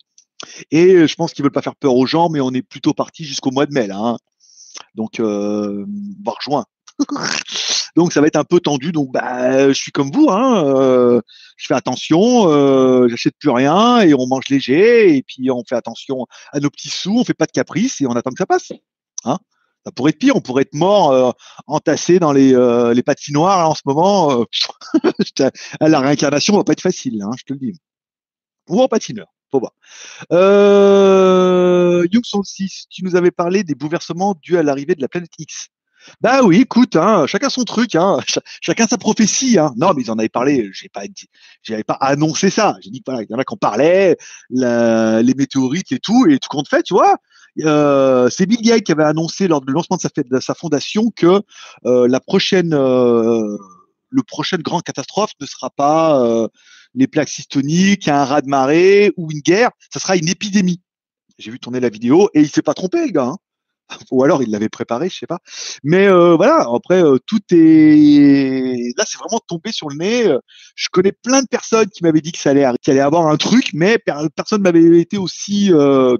Et je pense qu'ils veulent pas faire peur aux gens, mais on est plutôt parti jusqu'au mois de mai là. Hein. Donc, euh, voire juin. *laughs* Donc ça va être un peu tendu. Donc bah, je suis comme vous, hein, euh, je fais attention, euh, j'achète plus rien et on mange léger et puis on fait attention à nos petits sous, on fait pas de caprices et on attend que ça passe. Hein ça pourrait être pire, on pourrait être mort euh, entassé dans les, euh, les patinoires en ce moment. *laughs* la réincarnation va pas être facile, hein, je te le dis. Ou en patineur. Faut voir. Euh, Young 6, tu nous avais parlé des bouleversements dus à l'arrivée de la planète X. Bah oui, écoute, hein, chacun son truc, hein, *laughs* chacun sa prophétie. Hein. Non, mais ils en avaient parlé. J'ai pas, pas annoncé ça. J'ai dit voilà, il y en a qui en parlaient, les météorites et tout, et tout compte fait, tu vois. Euh, c'est Bill Gates qui avait annoncé lors du lancement de sa, fondation que euh, la prochaine, euh, prochaine grande catastrophe ne sera pas les plaques tectoniques, un raz de marée ou une guerre, ça sera une épidémie. J'ai vu tourner la vidéo et il s'est pas trompé, le gars. Ou alors il l'avait préparé, je sais pas. Mais euh, voilà, après euh, tout est là, c'est vraiment tombé sur le nez. Je connais plein de personnes qui m'avaient dit que ça allait, qu'il allait avoir un truc, mais personne m'avait été aussi euh,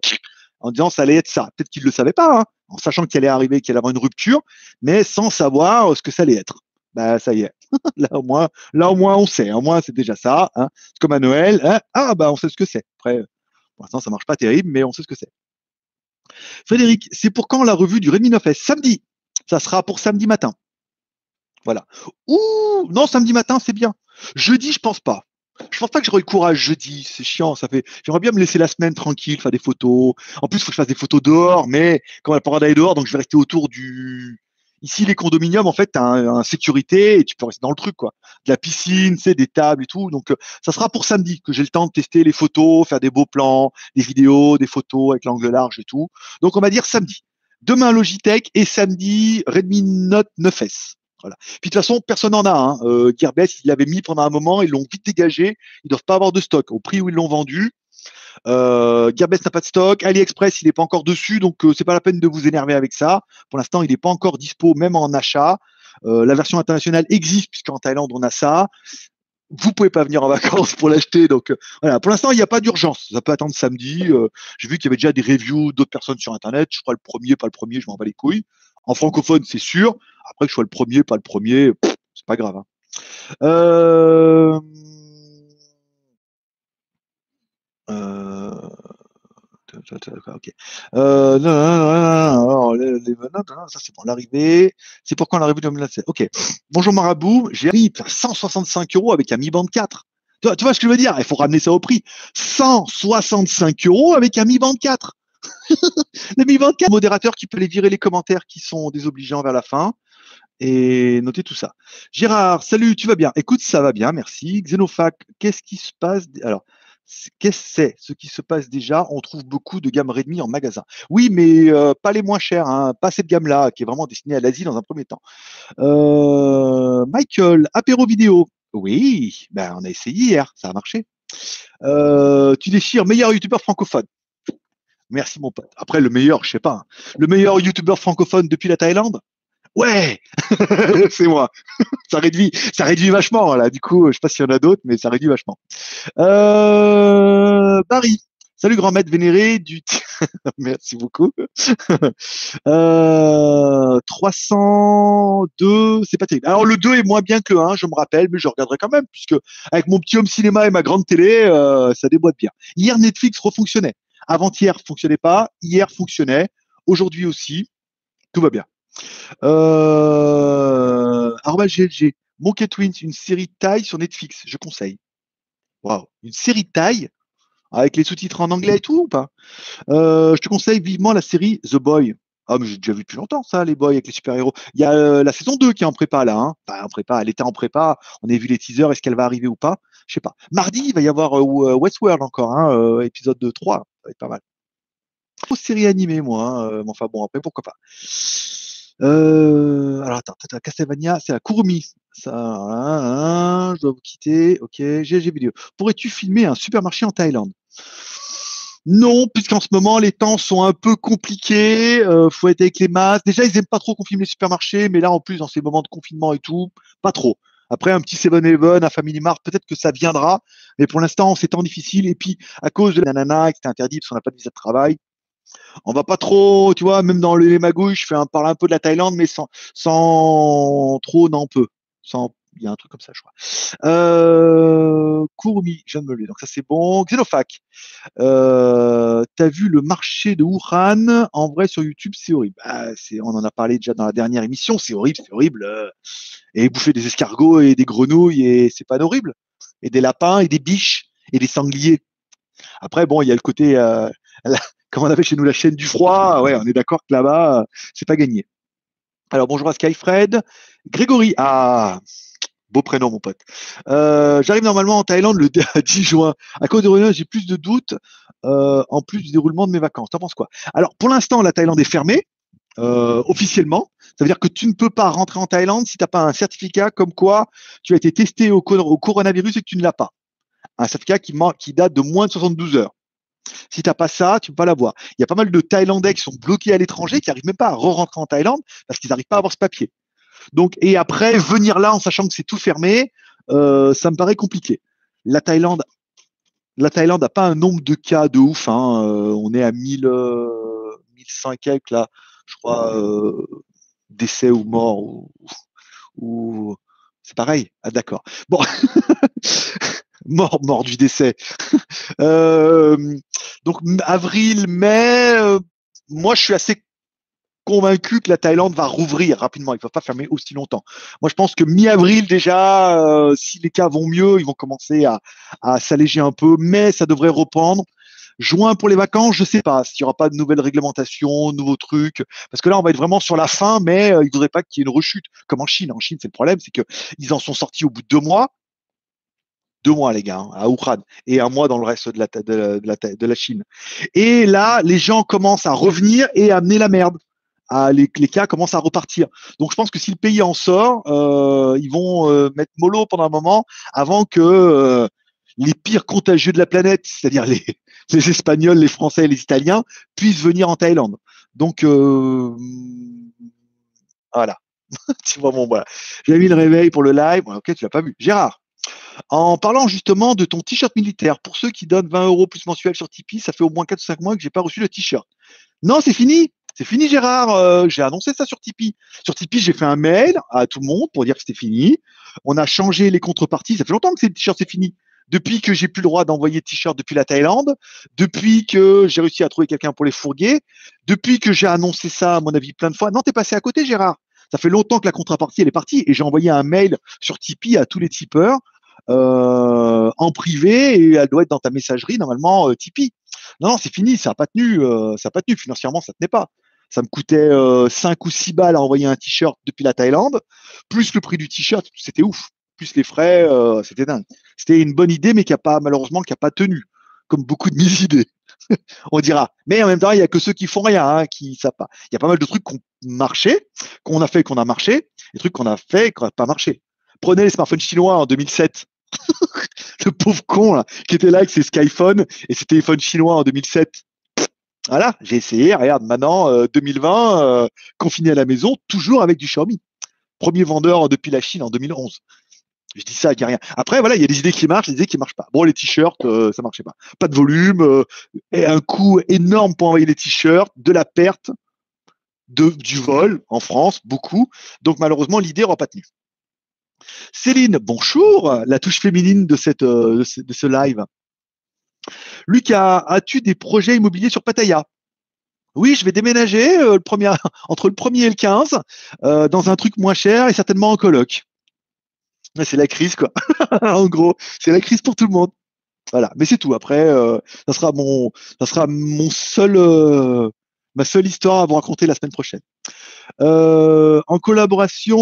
en disant ça allait être ça. Peut-être qu'ils le savaient pas, hein, en sachant qu'il allait arriver, qu'il allait avoir une rupture, mais sans savoir ce que ça allait être. Bah ça y est. *laughs* là au moins, là au moins on sait. Au moins c'est déjà ça. Hein. C'est comme à Noël. Hein. Ah bah on sait ce que c'est. Après, pour l'instant ça marche pas terrible, mais on sait ce que c'est. Frédéric, c'est pour quand la revue du Redmi 9S Samedi. Ça sera pour samedi matin. Voilà. Ouh, non, samedi matin, c'est bien. Jeudi, je pense pas. Je pense pas que j'aurai le courage jeudi, c'est chiant, ça fait. J'aimerais bien me laisser la semaine tranquille, faire des photos. En plus, il faut que je fasse des photos dehors, mais quand on n'a pas d'aller dehors, donc je vais rester autour du. Ici, les condominiums, en fait, tu as un, sécurité et tu peux rester dans le truc, quoi. De la piscine, c'est des tables et tout. Donc, euh, ça sera pour samedi que j'ai le temps de tester les photos, faire des beaux plans, des vidéos, des photos avec l'angle large et tout. Donc, on va dire samedi. Demain, Logitech et samedi, Redmi Note 9S. Voilà. Puis de toute façon, personne n'en a. Hein. Euh, Gearbest, ils l'avaient mis pendant un moment, ils l'ont vite dégagé. Ils doivent pas avoir de stock. Au prix où ils l'ont vendu, euh, n'a pas de stock. AliExpress, il n'est pas encore dessus, donc euh, c'est pas la peine de vous énerver avec ça. Pour l'instant, il n'est pas encore dispo, même en achat. Euh, la version internationale existe puisqu'en Thaïlande on a ça. Vous pouvez pas venir en vacances pour l'acheter, donc euh, voilà. Pour l'instant, il n'y a pas d'urgence. Ça peut attendre samedi. Euh, j'ai vu qu'il y avait déjà des reviews d'autres personnes sur Internet. Je crois le premier, pas le premier, je m'en bats les couilles. En francophone, c'est sûr. Après que je sois le premier, pas le premier, c'est pas grave. Hein. C'est pour l'arrivée. C'est pour quand l'arrivée de 2027 Ok. Bonjour Marabout, j'ai arrivé à 165 euros avec un Mi Band 4. Tu vois, ce que je veux dire? Il faut ramener ça au prix. 165 euros avec un Mi Band 4. *laughs* le Mi Band 4, modérateur qui peut les virer les commentaires qui sont désobligeants vers la fin et noter tout ça. Gérard, salut, tu vas bien? Écoute, ça va bien, merci. Xenofac, qu'est-ce qui se passe? Alors, qu'est-ce que c'est ce qui se passe déjà On trouve beaucoup de gammes Redmi en magasin. Oui, mais euh, pas les moins chers, hein, pas cette gamme-là, qui est vraiment destinée à l'Asie dans un premier temps. Euh, Michael, apéro vidéo. Oui, ben, on a essayé hier, ça a marché. Euh, tu déchires meilleur youtubeur francophone. Merci mon pote. Après, le meilleur, je sais pas. Hein. Le meilleur youtubeur francophone depuis la Thaïlande? Ouais, *laughs* c'est moi. *laughs* ça réduit, ça réduit vachement là. Du coup, je sais pas s'il y en a d'autres, mais ça réduit vachement. Euh, Barry, salut grand maître vénéré du. *laughs* Merci beaucoup. euh, 302, c'est pas terrible. Alors le 2 est moins bien que le 1, je me rappelle, mais je regarderai quand même puisque avec mon petit home cinéma et ma grande télé, euh, ça déboîte bien. Hier Netflix refonctionnait. Avant-hier fonctionnait pas, hier fonctionnait, aujourd'hui aussi, tout va bien. Euh, GLG, Monkey Twins, une série taille sur Netflix, je conseille. Waouh, une série taille avec les sous-titres en anglais et tout ou pas? Euh, Je te conseille vivement la série The Boy. Ah, mais j'ai déjà vu depuis longtemps ça, les boys avec les super-héros. Il y a euh, la saison 2 qui est en prépa là. Hein. en prépa, elle était en prépa. On a vu les teasers. Est-ce qu'elle va arriver ou pas? Je sais pas. Mardi, il va y avoir euh, Westworld encore, hein, épisode 2, 3. Ça va être pas mal. Série animée, moi. Hein, enfin bon, après, pourquoi pas. Euh, alors attends, attends, Castlevania, c'est la Kurumi. Ça, hein, je dois vous quitter. Ok, GG vidéo. Pourrais-tu filmer un supermarché en Thaïlande? Non, puisqu'en ce moment les temps sont un peu compliqués, euh, faut être avec les masques. Déjà, ils aiment pas trop qu'on filme les supermarchés, mais là en plus dans ces moments de confinement et tout, pas trop. Après un petit Seven Eleven, un Family Mart, peut-être que ça viendra, mais pour l'instant c'est temps difficile. Et puis à cause de la nana qui était interdit parce qu'on n'a pas de visa de travail, on va pas trop, tu vois, même dans les magouilles, je fais un, parle un peu de la Thaïlande, mais sans, sans trop, non, peu. Sans, il y a un truc comme ça, je crois. Euh, Kurumi, je viens de me le donc ça c'est bon. Xenofac, euh, t'as vu le marché de Wuhan En vrai, sur YouTube, c'est horrible. Bah, on en a parlé déjà dans la dernière émission, c'est horrible, c'est horrible. Et bouffer des escargots et des grenouilles, et c'est pas horrible. Et des lapins, et des biches, et des sangliers. Après, bon, il y a le côté, euh, comme on avait chez nous la chaîne du froid, ouais, on est d'accord que là-bas, c'est pas gagné. Alors bonjour à Skyfred. Grégory, ah, beau prénom mon pote. Euh, j'arrive normalement en Thaïlande le *laughs* 10 juin. À cause de réunions, j'ai plus de doutes euh, en plus du déroulement de mes vacances. T'en penses quoi? Alors pour l'instant, la Thaïlande est fermée. Euh, officiellement, ça veut dire que tu ne peux pas rentrer en Thaïlande si tu n'as pas un certificat comme quoi tu as été testé au, coronavirus et que tu ne l'as pas. Un certificat qui date de moins de 72 heures. Si tu n'as pas ça, tu ne peux pas l'avoir. Il y a pas mal de Thaïlandais qui sont bloqués à l'étranger, qui n'arrivent même pas à re-rentrer en Thaïlande parce qu'ils n'arrivent pas à avoir ce papier. Donc, et après, venir là en sachant que c'est tout fermé, euh, ça me paraît compliqué. La Thaïlande, la Thaïlande n'a pas un nombre de cas de ouf. Hein. Euh, on est à 1000, euh, 1100 quelques là, je crois, euh, décès ou morts ou, C'est pareil. Ah d'accord. Bon. *laughs* *laughs* mort, mort du décès. *laughs* Euh, donc avril, mai. euh, moi, je suis assez convaincu que la Thaïlande va rouvrir rapidement. Ils ne peuvent pas fermer aussi longtemps. Moi, je pense que mi-avril déjà, euh, si les cas vont mieux, ils vont commencer à, à s'alléger un peu, mais ça devrait reprendre. Juin pour les vacances, je sais pas s'il y aura pas de nouvelles réglementations, nouveaux trucs, parce que là on va être vraiment sur la fin, mais euh, ils voudraient pas qu'il y ait une rechute, comme en Chine. En Chine, c'est le problème, c'est que ils en sont sortis au bout de deux mois, deux mois les gars, hein, à Wuhan, et un mois dans le reste de la, de, la, de, la, Chine. Et là, les gens commencent à revenir et à amener la merde. Ah, les, les, cas commencent à repartir. Donc je pense que si le pays en sort, euh, ils vont euh, mettre mollo pendant un moment avant que euh, les pires contagieux de la planète, c'est-à-dire les, *laughs* les Espagnols, les Français les Italiens, puissent venir en Thaïlande. Donc voilà. *laughs* tu vois, bon, voilà. J'ai mis le réveil pour le live. Ok, tu l'as pas vu. Gérard, en parlant justement de ton t-shirt militaire, pour ceux qui donnent 20 euros plus mensuel sur Tipeee, ça fait au moins 4 ou 5 mois que j'ai pas reçu le t-shirt. Non, c'est fini. C'est fini, Gérard. Euh, j'ai annoncé ça sur Tipeee. Sur Tipeee, j'ai fait un mail à tout le monde pour dire que c'était fini. On a changé les contreparties. Ça fait longtemps que le t-shirt c'est fini. Depuis que j'ai plus le droit d'envoyer de t-shirt depuis la Thaïlande, depuis que j'ai réussi à trouver quelqu'un pour les fourguer, depuis que j'ai annoncé ça, à mon avis, plein de fois. Non, t'es passé à côté, Gérard. Ça fait longtemps que la contrepartie elle est partie et j'ai envoyé un mail sur Tipeee à tous les tipeurs euh, en privé et elle doit être dans ta messagerie normalement euh, Tipeee. Non, non, c'est fini, ça n'a pas tenu, euh, ça n'a pas tenu financièrement, ça tenait pas. Ça me coûtait euh, 5 ou 6 balles à envoyer un t-shirt depuis la Thaïlande, plus le prix du t-shirt, c'était ouf. Plus les frais, euh, c'était dingue. C'était une bonne idée, mais qui a pas malheureusement qui a pas tenu, comme beaucoup de mes *laughs* idées. on dira. Mais en même temps, il y a que ceux qui font rien, hein, qui savent pas. Il y a pas mal de trucs qui ont marché, qu'on a fait, qu'on a marché, des trucs qu'on a fait, et qui n'ont pas marché. Prenez les smartphones chinois en 2007. *laughs* le pauvre con là, qui était là avec ses Skyphone et ses téléphones chinois en 2007. Voilà, j'ai essayé. Regarde, maintenant, euh, 2020, euh, confiné à la maison, toujours avec du Xiaomi. Premier vendeur depuis la Chine en 2011. Je dis ça avec rien. Après, voilà, il y a des idées qui marchent, des idées qui marchent pas. Bon, les t-shirts, euh, ça marchait pas. Pas de volume, euh, et un coût énorme pour envoyer les t-shirts, de la perte, de, du vol en France, beaucoup. Donc, malheureusement, l'idée n'aura pas tenu. Céline, bonjour, la touche féminine de, cette, ce, de ce live. Lucas, as-tu des projets immobiliers sur Pattaya? Oui, je vais déménager euh, le premier, *laughs* entre le 1er et le 15 euh, dans un truc moins cher et certainement en coloc. C'est la crise, quoi. *laughs* en gros, c'est la crise pour tout le monde. Voilà, mais c'est tout. Après, euh, ça sera mon, ça sera mon seul, euh, ma seule histoire à vous raconter la semaine prochaine. Euh, en collaboration,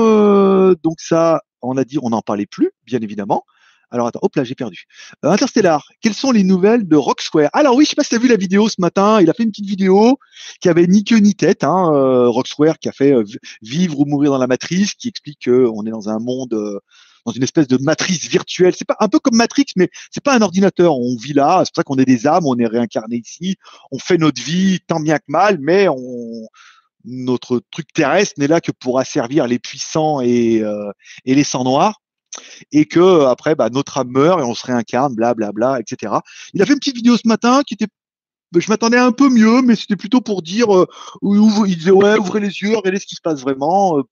euh, donc ça, on a dit, on n'en parlait plus, bien évidemment. Alors attends, hop là, j'ai perdu. Euh, Interstellar, quelles sont les nouvelles de Rock Square Alors oui, je sais pas si tu as vu la vidéo ce matin, il a fait une petite vidéo qui avait ni queue ni tête, hein, euh, qui a fait Vivre ou mourir dans la matrice, qui explique qu'on est dans un monde, dans une espèce de matrice virtuelle. C'est pas un peu comme Matrix, mais c'est pas un ordinateur. On vit là, c'est pour ça qu'on est des âmes, on est réincarné ici, on fait notre vie tant bien que mal, mais on notre truc terrestre n'est là que pour asservir les puissants et, euh, et les sangs noirs et que après bah, notre âme meurt et on se réincarne, blablabla, bla, bla, etc. Il a fait une petite vidéo ce matin qui était je m'attendais un peu mieux, mais c'était plutôt pour dire, euh, il disait ouais, ouvrez les yeux, regardez ce qui se passe vraiment. Euh,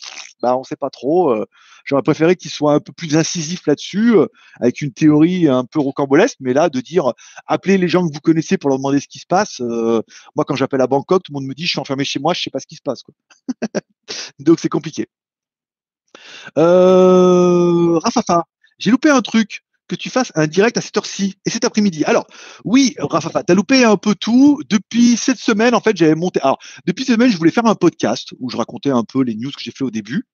bah, on sait pas trop. Euh, J'aurais préféré qu'il soit un peu plus incisif là-dessus, euh, avec une théorie un peu rocambolesque, mais là de dire, appelez les gens que vous connaissez pour leur demander ce qui se passe. Euh, moi, quand j'appelle à Bangkok, tout le monde me dit, je suis enfermé chez moi, je sais pas ce qui se passe. Quoi. *laughs* Donc c'est compliqué. Euh, Rafafa, j'ai loupé un truc que tu fasses un direct à cette heure-ci et cet après-midi. Alors, oui, Rafa, tu as loupé un peu tout. Depuis cette semaine, en fait, j'avais monté. Alors, depuis cette semaine, je voulais faire un podcast où je racontais un peu les news que j'ai fait au début.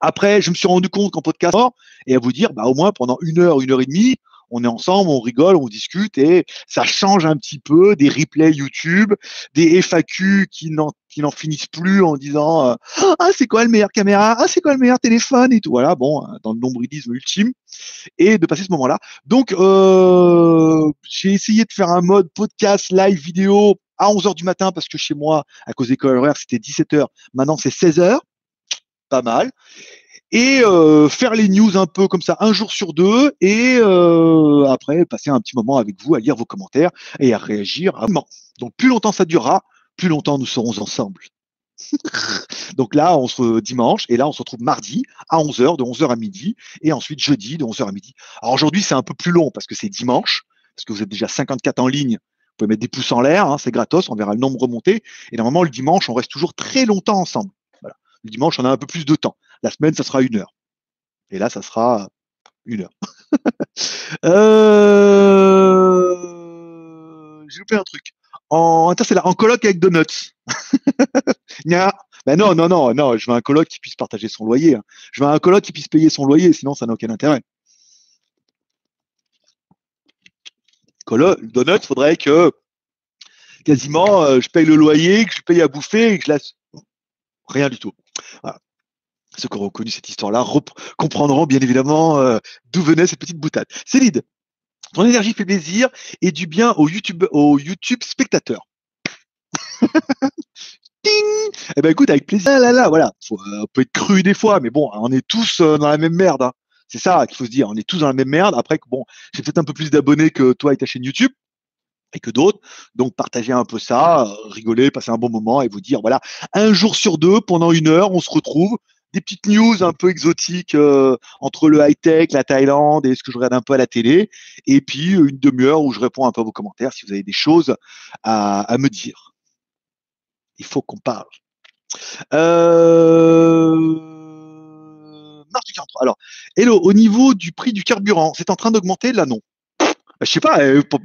Après, je me suis rendu compte qu'en podcast, et à vous dire, bah, au moins pendant une heure, une heure et demie, on est ensemble, on rigole, on discute et ça change un petit peu des replays YouTube, des FAQ qui n'en finissent plus en disant euh, ah c'est quoi le meilleur caméra, ah c'est quoi le meilleur téléphone? Et tout. Voilà, bon, dans le nombrilisme ultime et de passer ce moment-là. Donc euh, j'ai essayé de faire un mode podcast live vidéo à 11h du matin parce que chez moi à cause des horaires c'était 17h, maintenant c'est 16h. Pas mal et euh, faire les news un peu comme ça un jour sur deux et euh, après passer un petit moment avec vous à lire vos commentaires et à réagir. À... Donc plus longtemps ça durera, plus longtemps nous serons ensemble. *laughs* Donc là, on se dimanche, et là, on se retrouve mardi à 11h, de 11h à midi, et ensuite jeudi de 11h à midi. Alors aujourd'hui, c'est un peu plus long parce que c'est dimanche, parce que vous êtes déjà 54 en ligne. Vous pouvez mettre des pouces en l'air, hein, c'est gratos, on verra le nombre remonter. Et normalement, le dimanche, on reste toujours très longtemps ensemble. Dimanche, on a un peu plus de temps. La semaine, ça sera une heure. Et là, ça sera une heure. *laughs* euh... J'ai loupé un truc. En en coloc avec Donuts. *laughs* ben non, non, non, non, je veux un coloc qui puisse partager son loyer. Hein. Je veux un coloc qui puisse payer son loyer, sinon ça n'a aucun intérêt. Coloc, Donuts, faudrait que quasiment euh, je paye le loyer, que je paye à bouffer et que je laisse. Rien du tout. Ceux qui auront connu cette histoire-là comprendront bien évidemment euh, d'où venait cette petite boutade. Célide, ton énergie fait plaisir et du bien au YouTube, au YouTube spectateur. *laughs* Ding eh ben écoute, avec plaisir. Ah là, là, voilà. Euh, on peut être cru des fois, mais bon, on est tous euh, dans la même merde. Hein. C'est ça qu'il faut se dire. On est tous dans la même merde. Après, bon, j'ai peut-être un peu plus d'abonnés que toi et ta chaîne YouTube et que d'autres. Donc, partagez un peu ça, euh, rigoler, passer un bon moment et vous dire, voilà, un jour sur deux, pendant une heure, on se retrouve des petites news un peu exotiques euh, entre le high-tech, la Thaïlande et ce que je regarde un peu à la télé. Et puis une demi-heure où je réponds un peu à vos commentaires si vous avez des choses à, me dire. Il faut qu'on parle. Euh... Mars du 43. Alors, hello, au niveau du prix du carburant, c'est en train d'augmenter là non? Bah, Je sais pas, euh, pour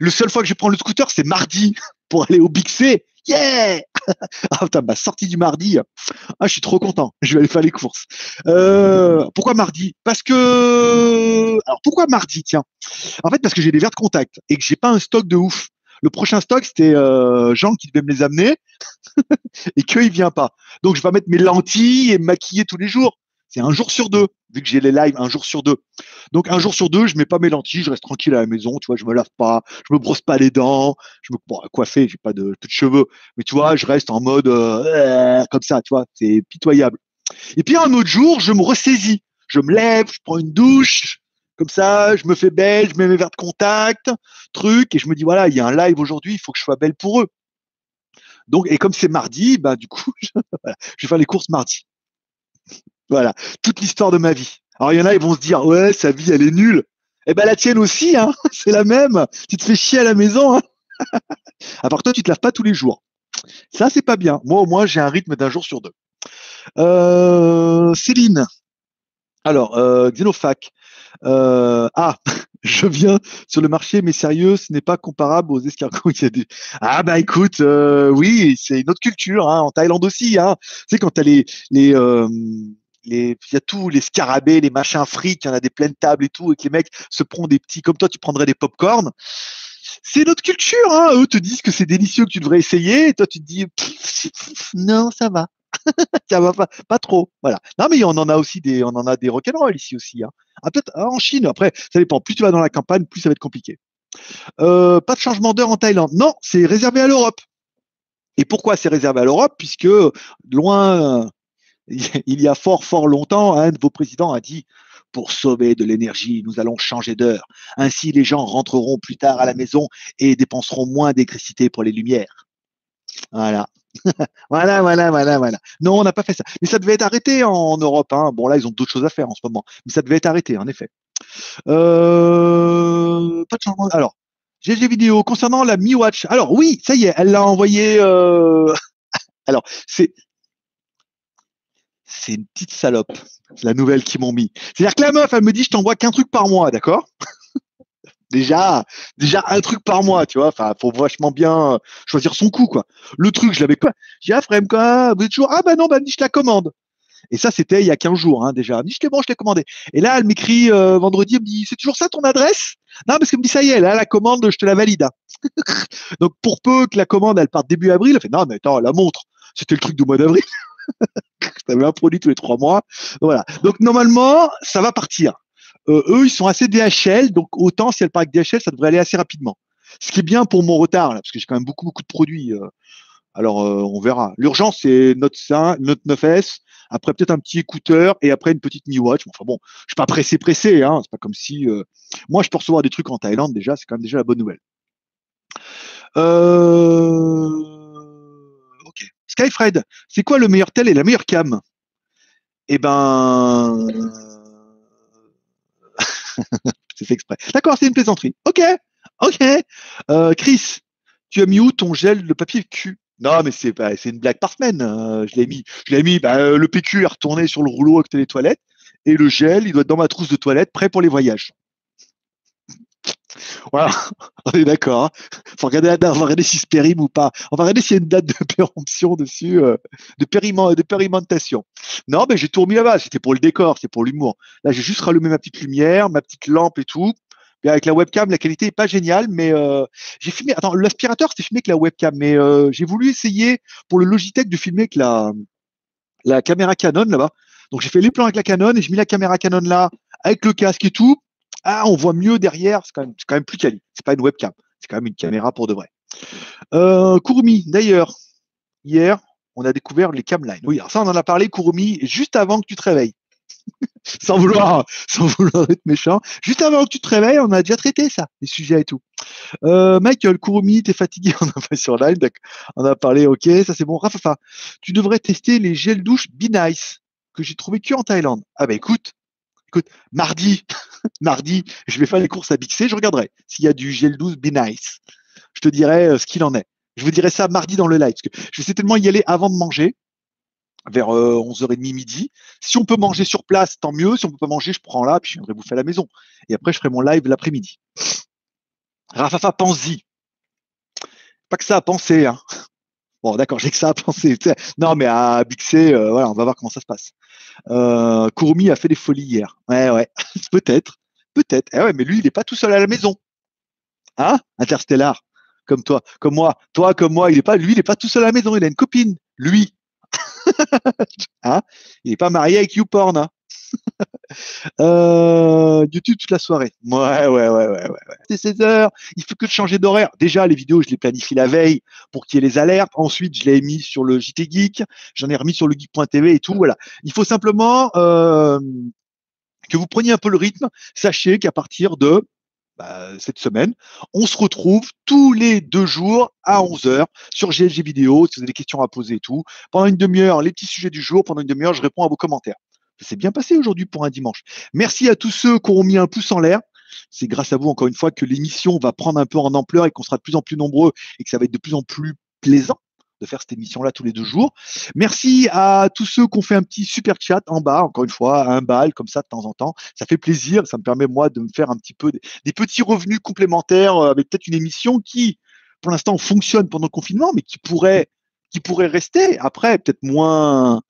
le seul fois que je prends le scooter, c'est mardi pour aller au Big C. Yeah *laughs* Ah putain, ma sortie du mardi. Ah, je suis trop content. Je vais aller faire les courses. Euh, pourquoi mardi? Parce que. Alors pourquoi mardi Tiens? En fait, parce que j'ai des verres de contact et que j'ai pas un stock de ouf. Le prochain stock, c'était euh, Jean qui devait me les amener *laughs* et qu'il vient pas. Donc je vais mettre mes lentilles et me maquiller tous les jours. C'est un jour sur deux, vu que j'ai les lives un jour sur deux. Donc un jour sur deux, je mets pas mes lentilles, je reste tranquille à la maison, tu vois, je me lave pas, je me brosse pas les dents, je me bon, coiffer, j'ai pas de, de, cheveux, mais tu vois, je reste en mode euh, comme ça, tu vois, c'est pitoyable. Et puis un autre jour, je me ressaisis, je me lève, je prends une douche, comme ça, je me fais belle, je mets mes verres de contact, truc, et je me dis voilà, il y a un live aujourd'hui, il faut que je sois belle pour eux. Donc, et comme c'est mardi, bah du coup, *laughs* je vais faire les courses mardi. Voilà, toute l'histoire de ma vie. Alors il y en a, ils vont se dire, ouais, sa vie, elle est nulle. Eh ben la tienne aussi, hein, *laughs* c'est la même. Tu te fais chier à la maison. Hein. *laughs* à part toi, tu te laves pas tous les jours. Ça, c'est pas bien. Moi, au moins, j'ai un rythme d'un jour sur deux. Euh, Céline. Alors, euh, Xenofac. Euh, ah, *laughs* je viens sur le marché, mais sérieux, ce n'est pas comparable aux escargots. Il y a. Ah bah écoute, euh, oui, c'est une autre culture. Hein, en Thaïlande aussi. Hein. Tu sais, quand tu as les, les, euh, il y a tous les scarabées, les machins frites, il y en a des pleines tables et tout, et que les mecs se prennent des petits, comme toi, tu prendrais des pop-corn. C'est notre culture, hein. Eux te disent que c'est délicieux, que tu devrais essayer, et toi, tu te dis, non, ça va. *laughs* ça va pas, pas trop. Voilà. Non, mais on en a aussi des, on en a des rock'n'roll ici aussi, hein. Ah, peut-être hein, en Chine, après, ça dépend. Plus tu vas dans la campagne, plus ça va être compliqué. Euh, pas de changement d'heure en Thaïlande. Non, c'est réservé à l'Europe. Et pourquoi c'est réservé à l'Europe? Puisque loin, *laughs* il y a fort, fort longtemps, un de vos présidents a dit pour sauver de l'énergie, nous allons changer d'heure. Ainsi, les gens rentreront plus tard à la maison et dépenseront moins d'électricité pour les lumières. Voilà. *laughs* voilà, voilà, voilà, voilà. Non, on n'a pas fait ça. Mais ça devait être arrêté en Europe. Hein. Bon, là, ils ont d'autres choses à faire en ce moment. Mais ça devait être arrêté, en effet. Euh, pas de changement. Alors, des vidéos concernant la Mi Watch. Alors, oui, ça y est, elle l'a envoyé. Euh... *laughs* Alors, c'est c'est une petite salope, la nouvelle qu'ils m'ont mis. C'est-à-dire que la meuf, elle me dit, je t'envoie qu'un truc par mois, d'accord *laughs* Déjà, déjà un truc par mois, tu vois. Enfin, faut vachement bien choisir son coup, quoi. Le truc, je l'avais quoi J'ai ah, frère, quoi Vous êtes toujours Ah bah non, bah je la commande. Et ça, c'était il y a 15 jours hein, déjà. Elle me dit, je bon, je l'ai commandé. Et là, elle m'écrit euh, vendredi, elle me dit, c'est toujours ça ton adresse? Non, parce qu'elle me dit, ça y est, là, la commande, je te la valide. Hein. *laughs* Donc, pour peu que la commande, elle parte début avril, elle fait, non, mais attends, la montre, c'était le truc du mois d'avril. *laughs* *laughs* tu avais un produit tous les trois mois. Voilà. Donc normalement, ça va partir. Euh, eux, ils sont assez DHL, donc autant si elle part avec DHL, ça devrait aller assez rapidement. Ce qui est bien pour mon retard, là, parce que j'ai quand même beaucoup, beaucoup de produits. Euh. alors, euh, on verra. L'urgence, c'est Note 5, Note 9S, après peut-être un petit écouteur et après une petite Mi Watch. Enfin bon, je suis pas pressé, pressé. Hein. C'est pas comme si moi, je peux recevoir des trucs en Thaïlande déjà. C'est quand même déjà la bonne nouvelle. Euh... Skyfred, c'est quoi le meilleur tel et la meilleure cam? Eh ben, *laughs* c'est fait exprès. D'accord, c'est une plaisanterie. Ok, ok. Euh, Chris, tu as mis où ton gel de papier cul Non, mais c'est c'est une blague par semaine. Euh, je l'ai mis, je l'ai mis. Bah, le PQ est retourné sur le rouleau avec les toilettes et le gel, il doit être dans ma trousse de toilette, prêt pour les voyages. Voilà, *laughs* on est d'accord. Hein. Faut regarder on va regarder si c'est périme ou pas. On va regarder s'il y a une date de *laughs* péremption dessus, euh, de, périment, de périmentation. Non, mais j'ai tout remis là-bas. C'était pour le décor, c'était pour l'humour. Là, j'ai juste rallumé ma petite lumière, ma petite lampe et tout. Et avec la webcam, la qualité est pas géniale, mais euh, j'ai filmé. Attends, l'aspirateur, c'était filmé avec la webcam, mais euh, j'ai voulu essayer pour le Logitech de filmer avec la, la caméra Canon là-bas. Donc j'ai fait les plans avec la Canon et j'ai mis la caméra Canon là avec le casque et tout. Ah, on voit mieux derrière, c'est quand même, quand même plus quali. C'est pas une webcam, c'est quand même une caméra pour de vrai. Euh, Kurumi, d'ailleurs, hier, on a découvert les camlines. Oui, alors ça, on en a parlé, Kurumi, juste avant que tu te réveilles. *laughs* sans vouloir, *laughs* sans vouloir être méchant. Juste avant que tu te réveilles, on a déjà traité ça, les sujets et tout. Euh, Michael, Kurumi, t'es fatigué, *laughs* on a fait sur live, on a parlé, ok, ça c'est bon. Rafafa, tu devrais tester les gels douche Be Nice que j'ai trouvé que en Thaïlande. Ah bah écoute, écoute, mardi, *laughs* mardi, je vais faire les courses à Bixé, je regarderai s'il y a du gel douce Be Nice. Je te dirai euh, ce qu'il en est. Je vous dirai ça mardi dans le live, je vais certainement y aller avant de manger, vers 11h30 euh, midi. Si on peut manger sur place, tant mieux. Si on peut pas manger, je prends là, puis je viendrai bouffer à la maison. Et après, je ferai mon live l'après-midi. Rafafa, pense-y. Pas que ça à penser, hein. Bon, d'accord, j'ai que ça à penser. *laughs* Non, mais à Bixé, euh, voilà, on va voir comment ça se passe. Euh, Kurumi a fait des folies hier. Ouais, ouais, *laughs* peut-être, peut-être. Eh ouais, mais lui, il n'est pas tout seul à la maison. Hein? Interstellar, comme toi, comme moi. Toi, comme moi, il est pas, lui, il n'est pas tout seul à la maison. Il a une copine. Lui. *laughs* hein? Il n'est pas marié avec YouPorn. Hein *laughs* euh, YouTube toute la soirée. Ouais, ouais, ouais, ouais, ouais. C'est 16 heures. Il faut que de changer d'horaire. Déjà, les vidéos, je les planifie la veille pour qu'il y ait les alertes. Ensuite, je l'ai mis sur le JT Geek. J'en ai remis sur le geek.tv et tout. Voilà. Il faut simplement euh, que vous preniez un peu le rythme. Sachez qu'à partir de bah, cette semaine, on se retrouve tous les deux jours à 11h sur GLG Vidéo. Si vous avez des questions à poser et tout. Pendant une demi-heure, les petits sujets du jour. Pendant une demi-heure, je réponds à vos commentaires. Ça s'est bien passé aujourd'hui pour un dimanche. Merci à tous ceux qui ont mis un pouce en l'air. C'est grâce à vous, encore une fois, que l'émission va prendre un peu en ampleur et qu'on sera de plus en plus nombreux et que ça va être de plus en plus plaisant de faire cette émission-là tous les deux jours. Merci à tous ceux qui ont fait un petit super chat en bas, encore une fois, un bal comme ça de temps en temps. Ça fait plaisir, ça me permet moi de me faire un petit peu des, petits revenus complémentaires euh, avec peut-être une émission qui, pour l'instant, fonctionne pendant le confinement, mais qui pourrait, qui pourrait rester après, peut-être moins,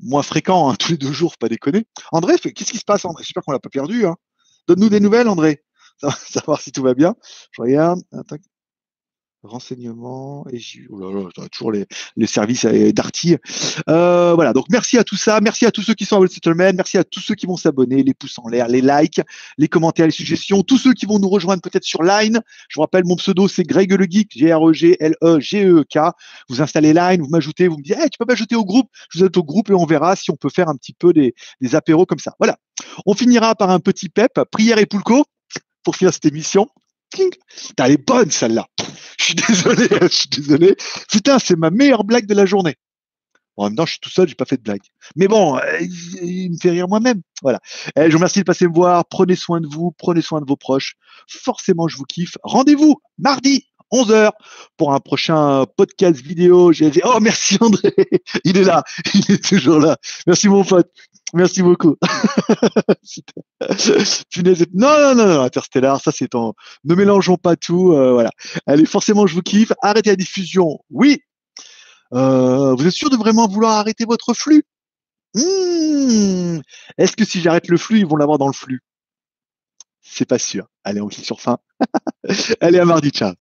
moins fréquent, hein, *laughs* tous les deux jours, pas déconner. André, qu'est-ce qui se passe, André? J'espère qu'on l'a pas perdu. Hein. Donne-nous des nouvelles, André. Savoir *laughs* si tout va bien. Je regarde renseignements et oh là toujours les, services d'Arty. Euh, voilà, donc merci à tout ça, merci à tous ceux qui sont à Wall Settlement, merci à tous ceux qui vont s'abonner, les pouces en l'air, les likes, les commentaires, les suggestions, tous ceux qui vont nous rejoindre peut-être sur Line. Je vous rappelle, mon pseudo c'est Greg le Geek, G-R-E-G-L-E-G-E-K. Vous installez Line, vous m'ajoutez, vous me dites, hey, tu peux m'ajouter au groupe, je vous ajoute au groupe et on verra si on peut faire un petit peu des, des apéros comme ça. Voilà. On finira par un petit pep, prière et poulco pour finir cette émission. T'as les bonnes celle-là. Je suis désolé, *laughs* je suis désolé. Putain, c'est ma meilleure blague de la journée. Bon, en même temps, je suis tout seul, j'ai pas fait de blague. Mais bon, euh, il, me fait rire moi-même. Voilà. Eh, je vous remercie de passer me voir. Prenez soin de vous, prenez soin de vos proches. Forcément, je vous kiffe. Rendez-vous mardi 11h pour un prochain podcast vidéo. Oh, merci André. *laughs* Il est là. Il est toujours là. Merci mon pote. Merci beaucoup. *laughs* non, non, non, non, Interstellar, ça c'est ton. Ne mélangeons pas tout. Euh, voilà. Allez, forcément, je vous kiffe. Arrêtez la diffusion. Oui. Euh, vous êtes sûr de vraiment vouloir arrêter votre flux? Hmm. Est-ce que si j'arrête le flux, ils vont l'avoir dans le flux? C'est pas sûr. Allez, on clique sur fin. *laughs* Allez, à mardi, ciao.